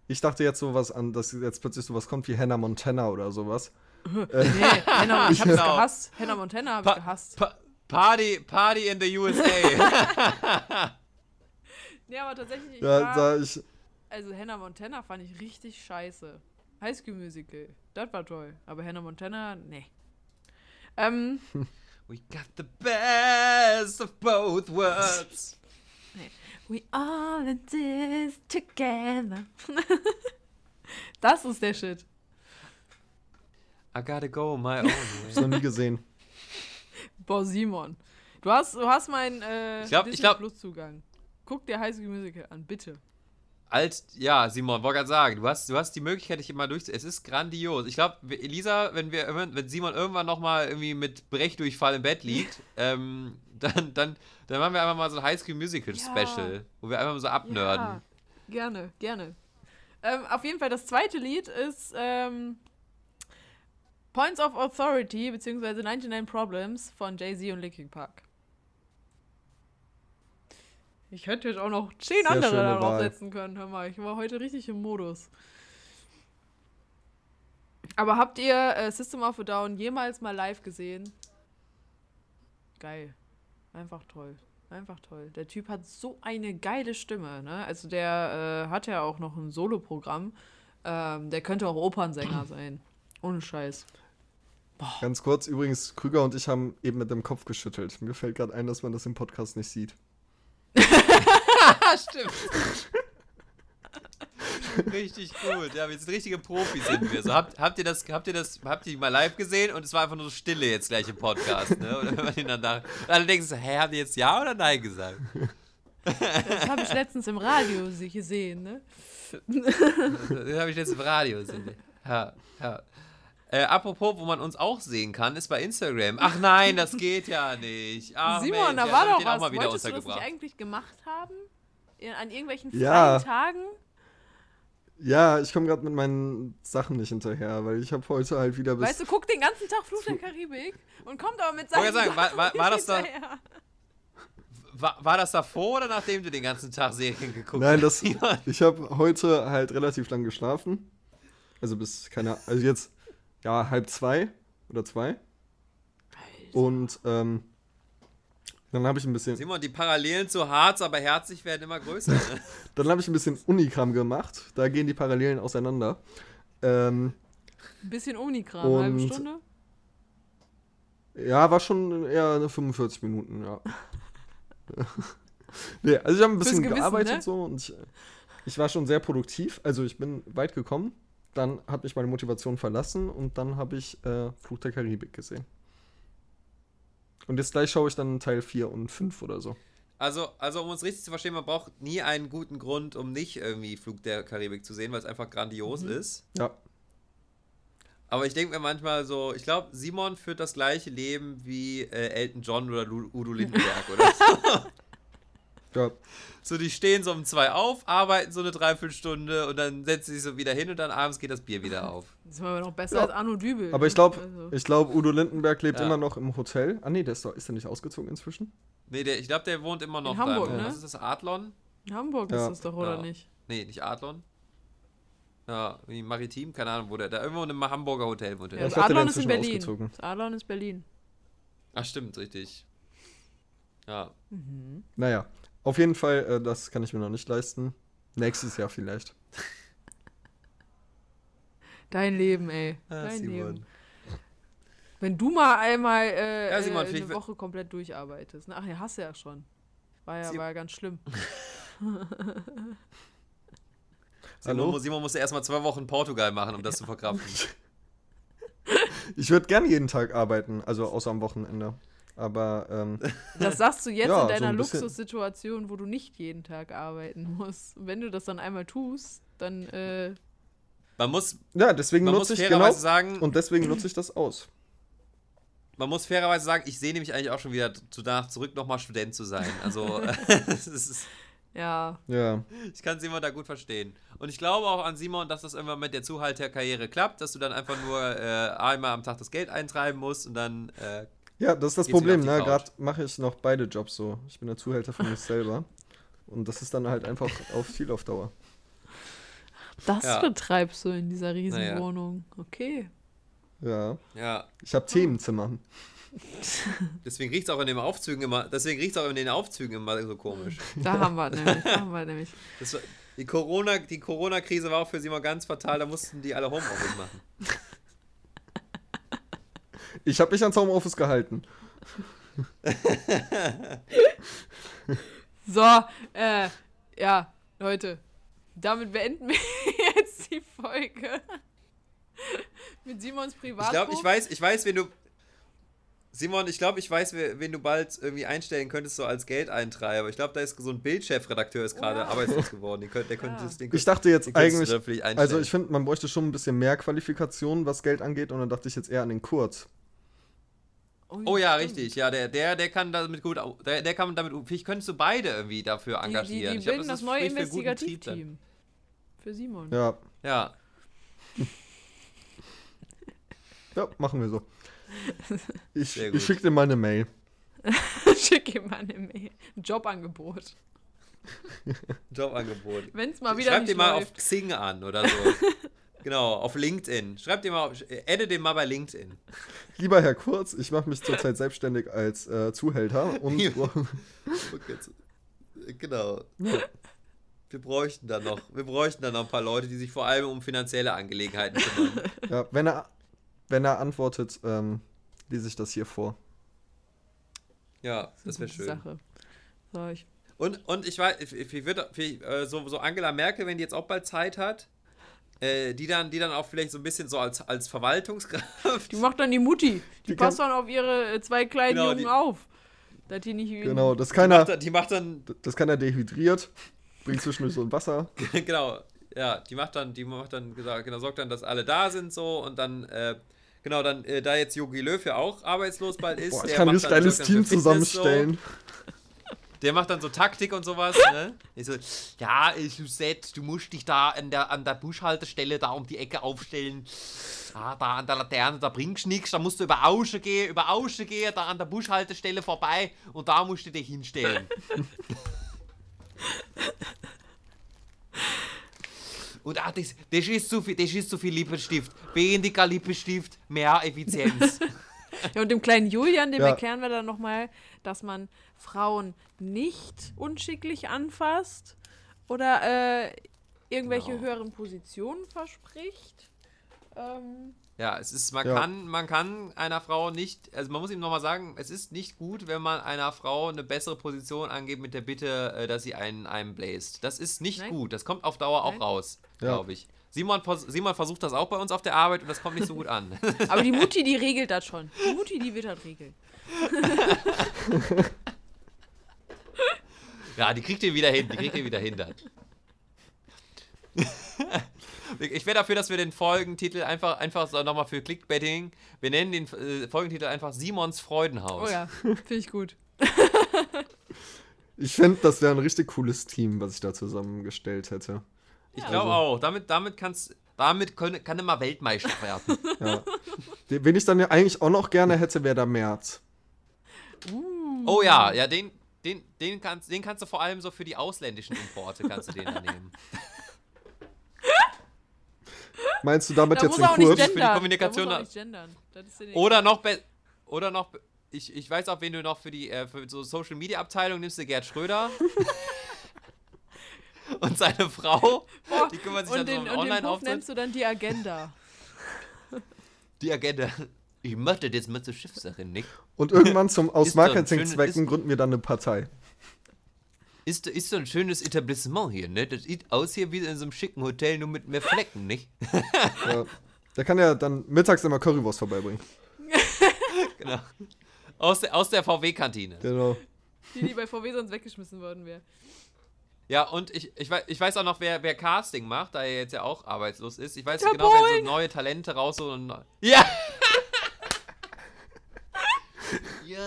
ich dachte jetzt sowas an, dass jetzt plötzlich sowas kommt wie Hannah Montana oder sowas. Nee, Hannah, ich hab's Genau. gehasst. Hannah Montana habe ich Pa gehasst. pa Party, Party in the USA. Nee, aber tatsächlich, ich Ja, war, da ich, also Hannah Montana fand ich richtig scheiße. High School Musical, das war toll. Aber Hannah Montana, nee. Ähm, We got the best of both worlds. we all in this together. das ist der Shit. I gotta go my own way. hab's noch nie gesehen. Boah, Simon. Du hast, du hast meinen äh, Ich glaub- ich Disney glaub- Plus Zugang. Guck dir High School Musical an, bitte. Alt, ja, Simon, wollte gerade sagen, du hast, du hast die Möglichkeit, dich immer durch. Es ist grandios. Ich glaube, Elisa, wenn wir, wenn Simon irgendwann nochmal irgendwie mit Brechdurchfall im Bett liegt, ähm, dann, dann, dann machen wir einfach mal so ein Highschool Musical Ja. Special, wo wir einfach mal so abnörden. Ja, gerne, gerne. Ähm, auf jeden Fall, das zweite Lied ist ähm, Points of Authority, beziehungsweise 99 Problems von Jay-Z und Linkin Park. Ich hätte jetzt auch noch zehn Sehr andere darauf setzen können, hör mal. Ich war heute richtig im Modus. Aber habt ihr äh, System of a Down jemals mal live gesehen? Geil. Einfach toll. Einfach toll. Der Typ hat so eine geile Stimme, ne? Also der äh, hat ja auch noch ein Soloprogramm. Ähm, der könnte auch Opernsänger sein. Ohne Scheiß. Ganz kurz, übrigens, Krüger und ich haben eben mit dem Kopf geschüttelt. Mir fällt gerade ein, dass man das im Podcast nicht sieht. Stimmt. Richtig gut. Ja, wir sind richtige Profis sind wir. So, habt, habt ihr das, habt ihr das, habt ihr mal live gesehen und es war einfach nur so Stille jetzt gleich im Podcast, ne? Oder wenn man ihn dann nach, alle denken so, hä, habt ihr jetzt ja oder nein gesagt? Das habe ich letztens im Radio gesehen, ne? Das habe ich jetzt im Radio gesehen. Ja, ja. Äh, apropos, wo man uns auch sehen kann, ist bei Instagram. Ach nein, das geht ja nicht. Ach, Simon, Mensch, da war hab ich doch den auch was. mal wieder Wolltest du das nicht eigentlich gemacht haben? In, an irgendwelchen freien Ja. Tagen? Ja, ich komme gerade mit meinen Sachen nicht hinterher, weil ich habe heute halt wieder bis. Weißt du, guckt den ganzen Tag Fluch der Karibik und kommt aber mit seinen sagen, war- war- war das da- hinterher. War, war das davor oder nachdem du den ganzen Tag Serien geguckt Nein, hast? das, ich habe heute halt relativ lang geschlafen. Also bis, keine also jetzt, ja, halb zwei oder zwei. Und ähm, dann habe ich ein bisschen, Simon, die Parallelen zu Harz, aber herzig werden immer größer. Ne? dann habe ich ein bisschen Unikram gemacht. Da gehen die Parallelen auseinander. Ähm, Ein bisschen Unikram, eine halbe Und- Stunde. ja, war schon eher eine 45 Minuten, ja. nee, also ich habe ein bisschen Gewissen, gearbeitet ne? so und ich, ich war schon sehr produktiv. Also ich bin weit gekommen. Dann hat mich meine Motivation verlassen und dann habe ich äh, Fluch der Karibik gesehen. Und jetzt gleich schaue ich dann Teil 4 und 5 oder so. Also, also, um uns richtig zu verstehen, man braucht nie einen guten Grund, um nicht irgendwie Flug der Karibik zu sehen, weil es einfach grandios Mhm. ist. Ja. Aber ich denke mir manchmal so, ich glaube, Simon führt das gleiche Leben wie äh, Elton John oder Udo Lindenberg, oder? so. Ja, so, die stehen so um zwei auf, arbeiten so eine Dreiviertelstunde und dann setzen sie sich so wieder hin und dann abends geht das Bier wieder auf. Das ist aber noch besser Ja. als Arno Dübel. aber ich glaube, Also, ich glaube, Udo Lindenberg lebt Ja. immer noch im Hotel. Ah nee, der ist, doch, ist der nicht ausgezogen inzwischen? Nee, der, ich glaube, der wohnt immer noch In Hamburg, da. ne? Was ist das, Adlon? in Hamburg Ja. ist das doch, oder Ja. nicht? Nee, nicht Adlon. Ja, wie Maritim, keine Ahnung, wo der da irgendwo in einem Hamburger Hotel wohnt. Ja, er. das ich dachte, der Adlon ist in Berlin. ausgezogen. Das Adlon ist Berlin. Ach, stimmt, richtig. Ja. Naja, auf jeden Fall, äh, das kann ich mir noch nicht leisten. Nächstes Jahr vielleicht. Dein Leben, ey. Ah, Dein Simon. Leben. Wenn du mal einmal äh, Ja, Simon, äh, eine Woche komplett durcharbeitest. Ach ja, hast du ja schon. War ja, Sie- war ja ganz schlimm. Simon, Simon musste erstmal zwei Wochen in Portugal machen, um das zu verkraften. Ich würde gern jeden Tag arbeiten, also außer am Wochenende. Aber ähm, Das sagst du jetzt Ja, in so deiner ein bisschen. Luxussituation, wo du nicht jeden Tag arbeiten musst. Und wenn du das dann einmal tust, dann äh, Man muss, ja, deswegen man muss nutze ich fairerweise genau sagen, und deswegen nutze ich das aus. man muss fairerweise sagen, ich sehne mich eigentlich auch schon wieder zu danach zurück, nochmal Student zu sein. Also, es ist, ja, Ja, ich kann Simon da gut verstehen. Und ich glaube auch an Simon, dass das irgendwann mit der Zuhalterkarriere klappt, dass du dann einfach nur äh, einmal am Tag das Geld eintreiben musst und dann äh, ja, das ist das Geht's Problem. Ne? Gerade mache ich noch beide Jobs so. Ich bin der Zuhälter von mir selber. Und das ist dann halt einfach auf viel auf Dauer. das Ja. betreibst du in dieser riesen Naja. Wohnung. Okay. Ja, ja, ich habe Themenzimmer. deswegen riecht es auch in den Aufzügen immer, deswegen riecht auch in den Aufzügen immer so komisch. Da haben wir nämlich. Da haben wir nämlich. Das war, die Corona, die Corona-Krise war auch für Simon ganz fatal, da mussten die alle Homeoffice machen. Ich habe mich ans Homeoffice gehalten. So, äh, ja, Leute. Damit beenden wir jetzt die Folge. Mit Simons Ich Privatbuch. glaube, ich weiß, ich weiß, wen du. Simon, ich glaube, ich weiß, wen du bald irgendwie einstellen könntest, so als Geldeintreiber. Ich glaube, da ist so ein Bildchefredakteur ist gerade Ja. arbeitslos geworden. Den könnt, der könnte Ja. das Ding. Ich dachte jetzt den eigentlich, also ich finde, man bräuchte schon ein bisschen mehr Qualifikationen, was Geld angeht, und dann dachte ich jetzt eher an den Kurz. Oh ja, stimmt. richtig. Ja, der, der, der kann damit gut. Der, der kann damit. Vielleicht könntest du beide irgendwie dafür Die, die, engagieren. die Ich glaub, bilden das ist- neue spricht für. Investigativteam. Für Simon. Ja, Ja. ja, machen wir so. Ich, ich schicke dir mal eine Mail. Schick ihm mal eine Mail. Ein Jobangebot. Jobangebot. Wenn es mal wieder Schreib nicht dir mal läuft. auf Xing an oder so. Genau, auf LinkedIn. Schreib dir mal, auf- äh, adde den mal bei LinkedIn. Lieber Herr Kurz, ich mache mich zurzeit selbstständig als äh, Zuhälter und. Okay, jetzt- genau. Wir bräuchten dann noch, wir bräuchten dann noch ein paar Leute, die sich vor allem um finanzielle Angelegenheiten kümmern. ja, wenn er wenn er antwortet, ähm, lese ich das hier vor. Ja, das wäre schön. Sache. Sag ich. Und, und ich weiß, ich, ich würde, ich, äh, so, so Angela Merkel, wenn die jetzt auch bald Zeit hat, äh, die, dann, die dann auch vielleicht so ein bisschen so als, als Verwaltungskraft. Die macht dann die Mutti. Die, Die passt kann- dann auf ihre äh, zwei kleinen Genau, Jungen die- auf. Dass die nicht Genau, das Die kann macht, er, dann- die macht dann, das kann er dehydriert, bringt zwischendurch so ein Wasser. genau, ja, die macht dann, die macht dann, gesagt, genau, sorgt dann, dass alle da sind so und dann, äh, genau, dann, äh, da jetzt Jogi Löw ja auch arbeitslos bald ist, Boah, ich der kann ein dann Team zusammenstellen. Der macht dann so Taktik und sowas, ne? Ich so, ja, ich Seth, du musst dich da an der, an der Bushaltestelle da um die Ecke aufstellen. Ah, da an der Laterne, da bringst du nichts, da musst du über Ausche gehen, über Ausche gehen, da an der Bushaltestelle vorbei und da musst du dich hinstellen. Und ah, das, das, ist zu viel, das ist zu viel Lippenstift. Weniger Lippenstift, mehr Effizienz. Ja, und dem kleinen Julian, dem Ja. erklären wir dann nochmal, dass man Frauen nicht unschicklich anfasst oder äh, irgendwelche Genau. höheren Positionen verspricht. Ähm, Ja, es ist, man Ja. kann, man kann einer Frau nicht, also man muss ihm nochmal sagen, es ist nicht gut, wenn man einer Frau eine bessere Position angeht mit der Bitte, äh, dass sie einen, einen bläst. Das ist nicht Nein. gut. Das kommt auf Dauer auch Nein. raus, Ja. glaube ich. Simon, Simon versucht das auch bei uns auf der Arbeit und das kommt nicht so gut an. aber die Mutti, die regelt das schon. Die Mutti, die wird das regeln. ja, die kriegt ihr wieder hin, die kriegt ihr wieder hin dann. Ich wäre dafür, dass wir den Folgentitel einfach, einfach so nochmal für Clickbaiting, wir nennen den äh, Folgentitel einfach Simons Freudenhaus. Oh ja, finde ich gut. Ich finde, das wäre ein richtig cooles Team, was ich da zusammengestellt hätte. Ich Ja. glaube Also- auch. Damit, damit kannst damit können, kann immer Weltmeister werden. Ja. Den- Wen ich dann ja eigentlich auch noch gerne hätte, wäre der März. oh ja, ja, den, den, den, kannst, den kannst du vor allem so für die ausländischen Importe kannst du den da nehmen. Meinst du damit Da jetzt muss den Kurs? Für die. Kommunikation da muss er da- auch nicht gendern. Das ist ja Oder noch oder noch ich, ich weiß auch, wen du noch für die äh, für so Social Media Abteilung nimmst, du Gerd Schröder. und seine Frau, Boah, die kümmert sich und dann den, so um und den Puff nennst du dann die Agenda. Die Agenda. Ich möchte das mit zur Schiffsache, nicht? Und irgendwann zum, aus Marketingzwecken gründen wir dann eine Partei. Ist, ist so ein schönes Etablissement hier, ne? Das sieht aus hier wie in so einem schicken Hotel, nur mit mehr Flecken, nicht? Ja. Der kann ja dann mittags immer Currywurst vorbeibringen. Genau. Aus der, aus der VW-Kantine. Genau. Die, die bei VW sonst weggeschmissen worden wäre. Ja, und ich, ich, weiß, ich weiß auch noch, wer, wer Casting macht, da er jetzt ja auch arbeitslos ist. Ich weiß Der genau, wer so neue Talente raus und Ja!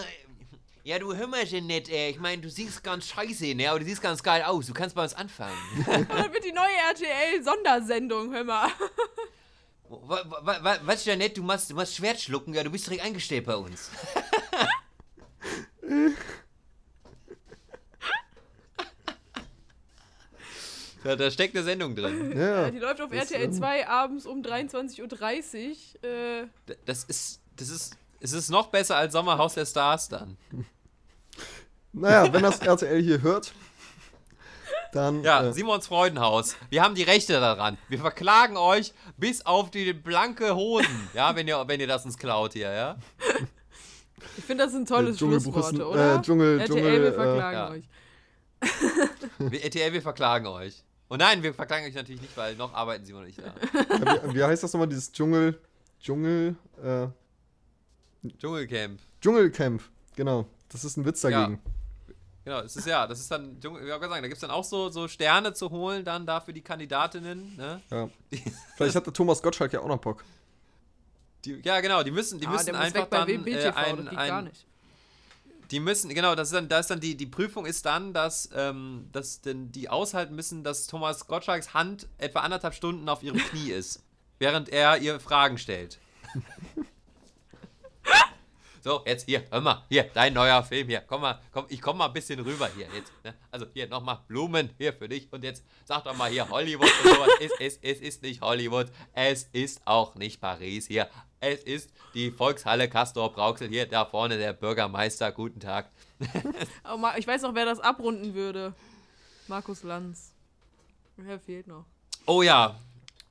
Ja, ja, du hör mal, Jeanette, ey. Ich meine, du siehst ganz scheiße, ne? Aber du siehst ganz geil aus. Du kannst bei uns anfangen. Und dann wird die neue RTL-Sondersendung, hör mal. wa, wa, was, Jeanette, du machst, du machst Schwert schlucken, ja, du bist direkt eingestellt bei uns. da, da steckt eine Sendung drin. Ja. Die läuft auf RTL ähm, 2 abends um 23.30 Uhr. Äh, Das ist, das ist, es ist noch besser als Sommerhaus der Stars dann. Naja, wenn das RTL hier hört, dann. Ja, äh, Simons Freudenhaus. Wir haben die Rechte daran. Wir verklagen euch bis auf die blanke Hosen. Ja, wenn ihr, wenn ihr das uns klaut hier, ja. ich finde, das sind tolle Äh, Dschungelbuch ist Schlussworte, ein- oder? äh, Dschungel- RTL, Dschungel, wir äh, verklagen ja. euch. Wir, RTL, wir verklagen euch. Und nein, wir verklagen euch natürlich nicht, weil noch arbeiten Simon und ich da. wie, wie heißt das nochmal, dieses Dschungel. Dschungel. Äh, Dschungelcamp. Dschungelcamp, genau. Das ist ein Witz dagegen. Genau, es ist ja, das ist dann, Dschungel- ich wollte gerade sagen, da gibt es dann auch so, so Sterne zu holen, dann da für die Kandidatinnen, ne? Ja. Vielleicht hat der Thomas Gottschalk ja auch noch Bock. Die, ja, genau, die müssen, die ah, müssen einfach dann WB äh, ein, ein, gar nicht. Die müssen, genau, das ist dann, das ist dann die, die Prüfung ist dann, dass, ähm, dass denn die aushalten müssen, dass Thomas Gottschalks Hand etwa anderthalb Stunden auf ihrem Knie ist, während er ihr Fragen stellt. So, jetzt hier, hör mal, hier, dein neuer Film hier. Komm mal, komm, ich komm mal ein bisschen rüber hier jetzt. Ne? Also hier nochmal Blumen hier für dich. Und jetzt sag doch mal hier Hollywood und sowas. Es, es, es ist nicht Hollywood. Es ist auch nicht Paris hier. Es ist die Volkshalle Castor Brauxel hier, da vorne der Bürgermeister. Guten Tag. Oh, ich weiß noch, wer das abrunden würde. Markus Lanz. Wer fehlt noch? Oh ja.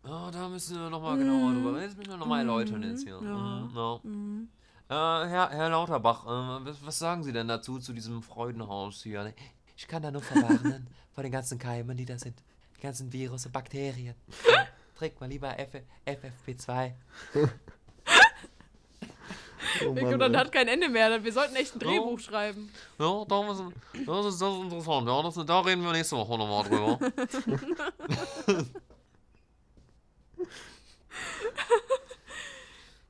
Oh, da müssen wir nochmal genauer drüber reden. Das müssen wir nochmal erläutern jetzt hier. Mhm, ja. Äh, Herr, Herr Lauterbach, äh, was, was sagen Sie denn dazu, zu diesem Freudenhaus hier? Ich kann da nur verwarnen vor den ganzen Keimen, die da sind. Die ganzen Virus und Bakterien. Ja, Trägt mal lieber F FFP2. Oh Mann, dann hat kein Ende mehr. Wir sollten echt ein Drehbuch schreiben. Ja, da müssen, das, ist, das ist interessant. Ja, das, da reden wir nächste Woche nochmal drüber.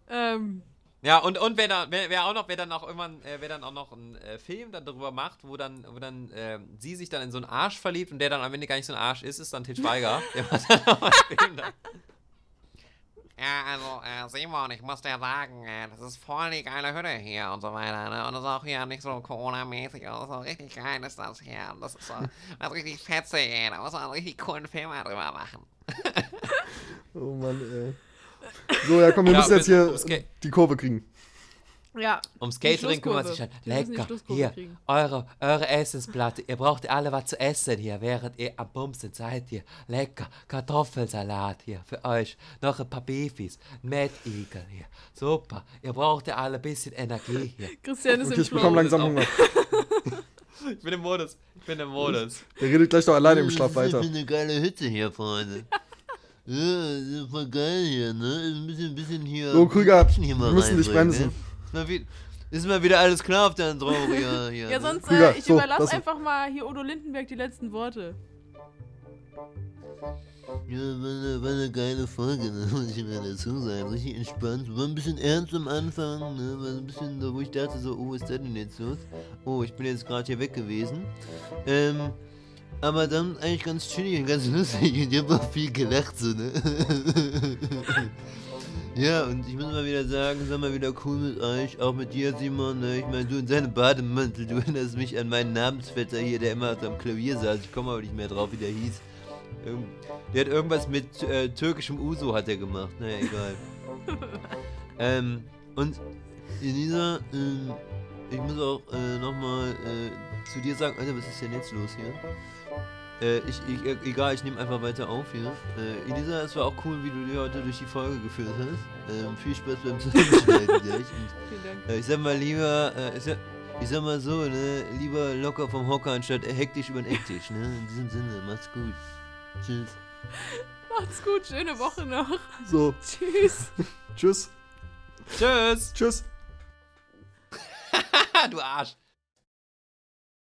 Ähm, Ja, und, und wer, da, wer, wer auch noch, wer dann auch irgendwann, äh, wer dann auch noch einen äh, Film dann darüber macht, wo dann, wo dann äh, sie sich dann in so einen Arsch verliebt und der dann am Ende gar nicht so ein Arsch ist, ist dann Til Schweiger. der macht dann auch einen Film da. Ja, also, äh, Simon, ich muss dir sagen, äh, das ist voll die geile Hütte hier und so weiter, ne? Und das ist auch hier nicht so Corona-mäßig, also so richtig geil ist das hier. Und das ist so, ist richtig fetzig, ey. Da muss man einen richtig coolen Film mal drüber machen. Oh Mann, ey. So, ja, komm, wir Ja, müssen jetzt hier die Kurve kriegen. ja. Ums Catering kümmert sich die Lecker. Hier, kriegen. eure, eure Essensplatte. Ihr braucht alle was zu essen hier, während ihr am Bumsen seid hier. Lecker. Kartoffelsalat hier für euch. Noch ein paar Beefies. Mettigel hier. Super. Ihr braucht ja alle ein bisschen Energie hier. Christian ist Okay, im ich bekomme langsam Hunger. Ich bin im Modus. Ich bin im Modus. Der redet gleich doch alleine im Schlaf weiter. eine geile Hütte hier vorne. Ja, das ist voll geil hier, ne? Ist ein bisschen, bisschen hier. So, Krüger, hier mal wir müssen dich bremsen. Ne? Ist, mal wieder, alles klar auf der Androria hier. Ja, ne? sonst, Krüger, äh, ich so, überlasse lass- einfach mal hier Udo Lindenberg die letzten Worte. Ja, war eine, war eine geile Folge, ne? muss ich mir dazu sagen. Richtig entspannt. War ein bisschen ernst am Anfang, ne? War ein bisschen, da wo ich dachte so, oh, was ist denn jetzt los? Oh, ich bin jetzt gerade hier weg gewesen. Ähm, aber dann eigentlich ganz chillig und ganz lustig und ich hab auch viel gelacht, so, ne? Ja, und ich muss mal wieder sagen, es war mal wieder cool mit euch, auch mit dir, Simon. Ne? Ich meine, du in seinem Bademantel, du erinnerst mich an meinen Namensvetter hier, der immer am Klavier saß. Ich komme aber nicht mehr drauf, wie der hieß. Der hat irgendwas mit äh, türkischem Uso hat er gemacht. Naja, egal. ähm, und Elisa, ähm, ich muss auch äh, nochmal äh, zu dir sagen, Alter, was ist denn jetzt los hier? Äh, ich, ich, äh, egal, ich nehme einfach weiter auf hier. Äh, Elisa, es war auch cool, wie du dir heute durch die Folge geführt hast. Ähm, viel Spaß beim Zusammenschneiden gleich. Und, Vielen Dank. äh, ich sag mal lieber, äh, ich, sag, ich sag mal so, ne, lieber locker vom Hocker anstatt hektisch über den Ecktisch, ne? In diesem Sinne, macht's gut. Tschüss. Macht's gut, schöne Woche noch. So, Tschüss. tschüss. Tschüss. Tschüss. du Arsch.